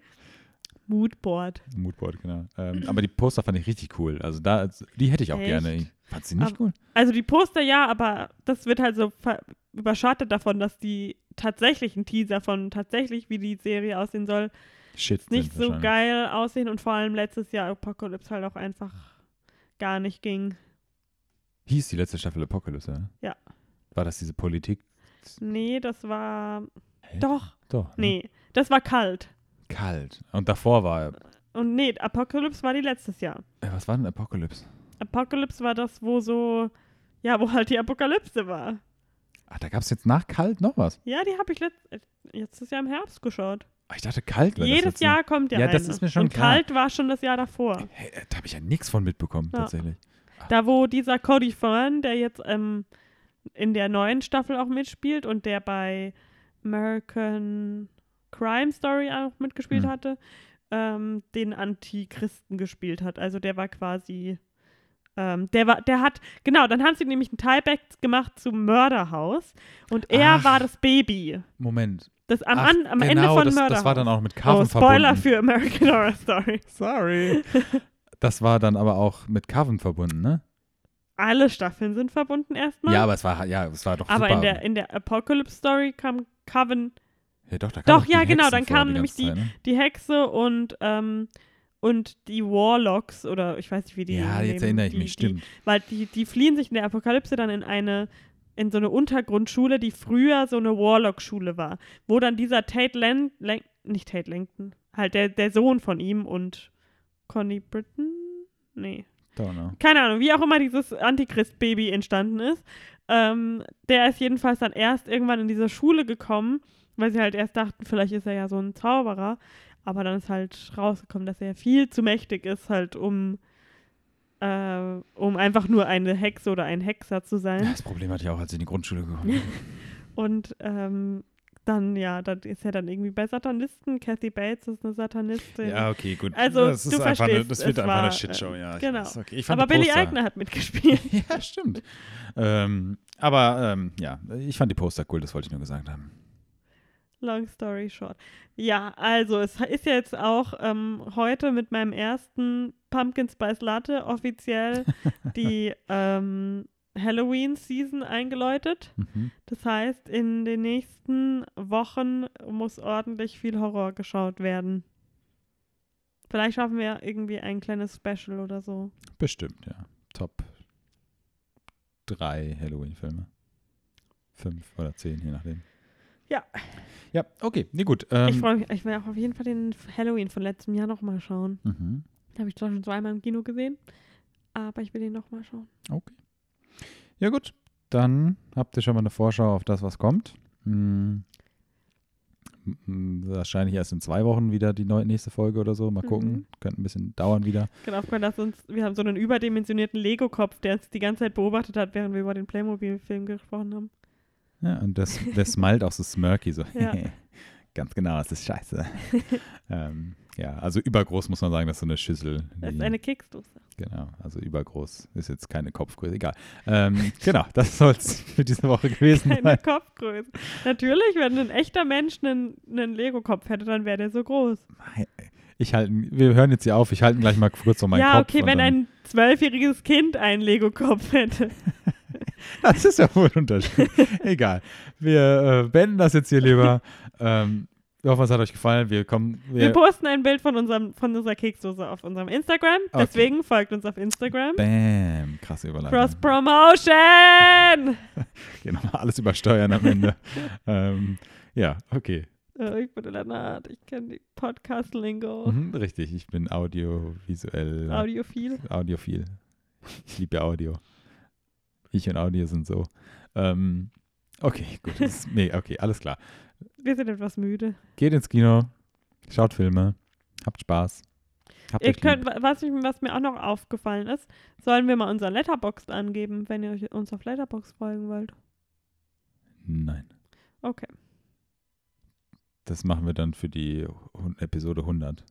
Moodboard. Moodboard, genau. Ähm, aber die Poster fand ich richtig cool. Also da, die hätte ich auch Echt? gerne. Ich fand sie nicht Aber- cool. Also die Poster ja, aber das wird halt so überschattet davon, dass die tatsächlichen Teaser von tatsächlich, wie die Serie aussehen soll, Shit. nicht so geil aussehen und vor allem letztes Jahr Apocalypse halt auch einfach gar nicht ging. Hieß die letzte Staffel Apocalypse, ja? Ja. War das diese Politik? Nee, das war. Hä? Doch, Doch. ne? nee, das war kalt. Kalt. Und davor war. Und nee, Apocalypse war die letztes Jahr. Äh, was war denn Apocalypse? Apocalypse war das, wo so. Ja, wo halt die Apokalypse war. Ach, da gab es jetzt nach Kalt noch was. Ja, die habe ich letzt, äh, letztes Jahr im Herbst geschaut. Ah, Ich dachte, Kalt wäre das Jedes letzte. Jahr kommt ja, Ja, eine. das ist mir schon Und klar. kalt war schon das Jahr davor. Hey, äh, da habe ich ja nichts von mitbekommen, Ja. tatsächlich. Da, wo dieser Cody Fern, der jetzt ähm, in der neuen Staffel auch mitspielt und der bei American Crime Story auch mitgespielt Hm. hatte, ähm, den Antichristen gespielt hat. Also der war quasi, ähm, der war, der hat, genau, dann haben sie nämlich ein Tieback gemacht zum Mörderhaus und er Ach. war das Baby. Moment. Das am, Ach, an, am genau, Ende von das, Mörderhaus. das war dann auch mit Carven oh, Spoiler verbunden. für American Horror Story. Sorry. das war dann aber auch mit Carven verbunden, ne? Alle Staffeln sind verbunden erstmal. Ja, aber es war, ja, es war doch aber super. in der, in der Apocalypse Story kam Coven ja, doch, da kam Doch, die ja, genau, dann kamen die nämlich ganze Zeit, ne? die Hexe und, ähm, und die Warlocks oder ich weiß nicht, wie die Ja, jetzt erinnere ich die, mich, die, stimmt. Weil die, die fliehen sich in der Apokalypse dann in eine in so eine Untergrundschule, die früher so eine Warlock-Schule war, wo dann dieser Tate Lan Lang nicht Tate Langton, halt der, der Sohn von ihm und Connie Britton? Nee, Don't know. keine Ahnung, wie auch immer dieses Antichrist-Baby entstanden ist. Ähm, der ist jedenfalls dann erst irgendwann in diese Schule gekommen, weil sie halt erst dachten, vielleicht ist er ja so ein Zauberer. Aber dann ist halt rausgekommen, dass er viel zu mächtig ist, halt um, äh, um einfach nur eine Hexe oder ein Hexer zu sein. Das Problem hatte ich auch, als ich in die Grundschule gekommen bin. Und ähm, dann, ja, dann ist er dann irgendwie bei Satanisten. Kathy Bates ist eine Satanistin. Ja, okay, gut. Also, das ist du einfach eine, verstehst, das wird einfach war, eine Shitshow, äh, ja. ich genau. weiß, okay. ich Aber Billy Eichner hat mitgespielt. Ja, stimmt. ähm, aber ähm, ja, ich fand die Poster cool, das wollte ich nur gesagt haben. Long story short. Ja, also es ist jetzt auch ähm, heute mit meinem ersten Pumpkin Spice Latte offiziell die ähm, Halloween-Season eingeläutet. Mhm. Das heißt, in den nächsten Wochen muss ordentlich viel Horror geschaut werden. Vielleicht schaffen wir irgendwie ein kleines Special oder so. Bestimmt, ja. Top drei Halloween-Filme. Fünf oder zehn, je nachdem. Ja. Ja, okay, nee, gut. Ähm, ich freue mich, ich will auch auf jeden Fall den Halloween von letztem Jahr nochmal schauen. mhm. Habe ich zwar schon zweimal im Kino gesehen, aber ich will den nochmal schauen. Okay. Ja, gut. Dann habt ihr schon mal eine Vorschau auf das, was kommt. Hm. M- Wahrscheinlich erst in zwei Wochen wieder die neue, nächste Folge oder so. Mal Mhm. gucken. Könnte ein bisschen dauern wieder. Genau, dass uns, wir haben so einen überdimensionierten Lego-Kopf, der uns die ganze Zeit beobachtet hat, während wir über den Playmobil-Film gesprochen haben. Ja, und das, der smilet auch so smirky, so. Ja. Ganz genau, es ist scheiße. ähm, ja, also übergroß muss man sagen, das ist so eine Schüssel. Das ist eine Keksdose. Genau, also übergroß ist jetzt keine Kopfgröße, egal. Ähm, genau, das soll es für diese Woche gewesen Keine sein. Kopfgröße. Natürlich, wenn ein echter Mensch einen, einen Lego-Kopf hätte, dann wäre der so groß. Ich halte, wir hören jetzt hier auf, ich halte gleich mal kurz um meinen ja, Kopf. okay, und wenn ein zwölfjähriges Kind einen Lego-Kopf hätte. Das ist ja wohl ein Unterschied. egal. Wir äh, beenden das jetzt hier lieber. ähm, wir hoffen, es hat euch gefallen. Wir kommen. Wir Wir, posten ein Bild von, unserem, von unserer Keksdose auf unserem Instagram. Okay. Deswegen folgt uns auf Instagram. Bam, krasse Überleitung. Cross-Promotion! Genau, alles übersteuern am Ende. ähm, ja, okay. Äh, ich bin Lennart, ich kenne die Podcast-Lingo. Mhm, richtig, ich bin audiovisuell. Audiophil. Audiophil. Ich liebe Audio. Ich und Audio sind so. Ähm, okay, gut. Ist, nee, okay, alles klar. Wir sind etwas müde. Geht ins Kino, schaut Filme, habt Spaß. Habt Ihr könnt, lieb. was, ich, was mir auch noch aufgefallen ist, sollen wir mal unser Letterboxd angeben, wenn ihr uns auf Letterboxd folgen wollt. Nein, Okay. das machen wir dann für die Episode 100.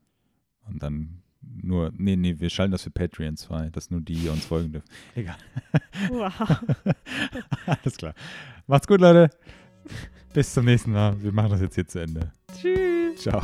Und dann nur, nee, nee, wir schalten das für Patreons frei, dass nur die uns folgen dürfen. Egal. Wow. Alles klar. Macht's gut, Leute. Bis zum nächsten Mal. Wir machen das jetzt hier zu Ende. Tschüss. Ciao.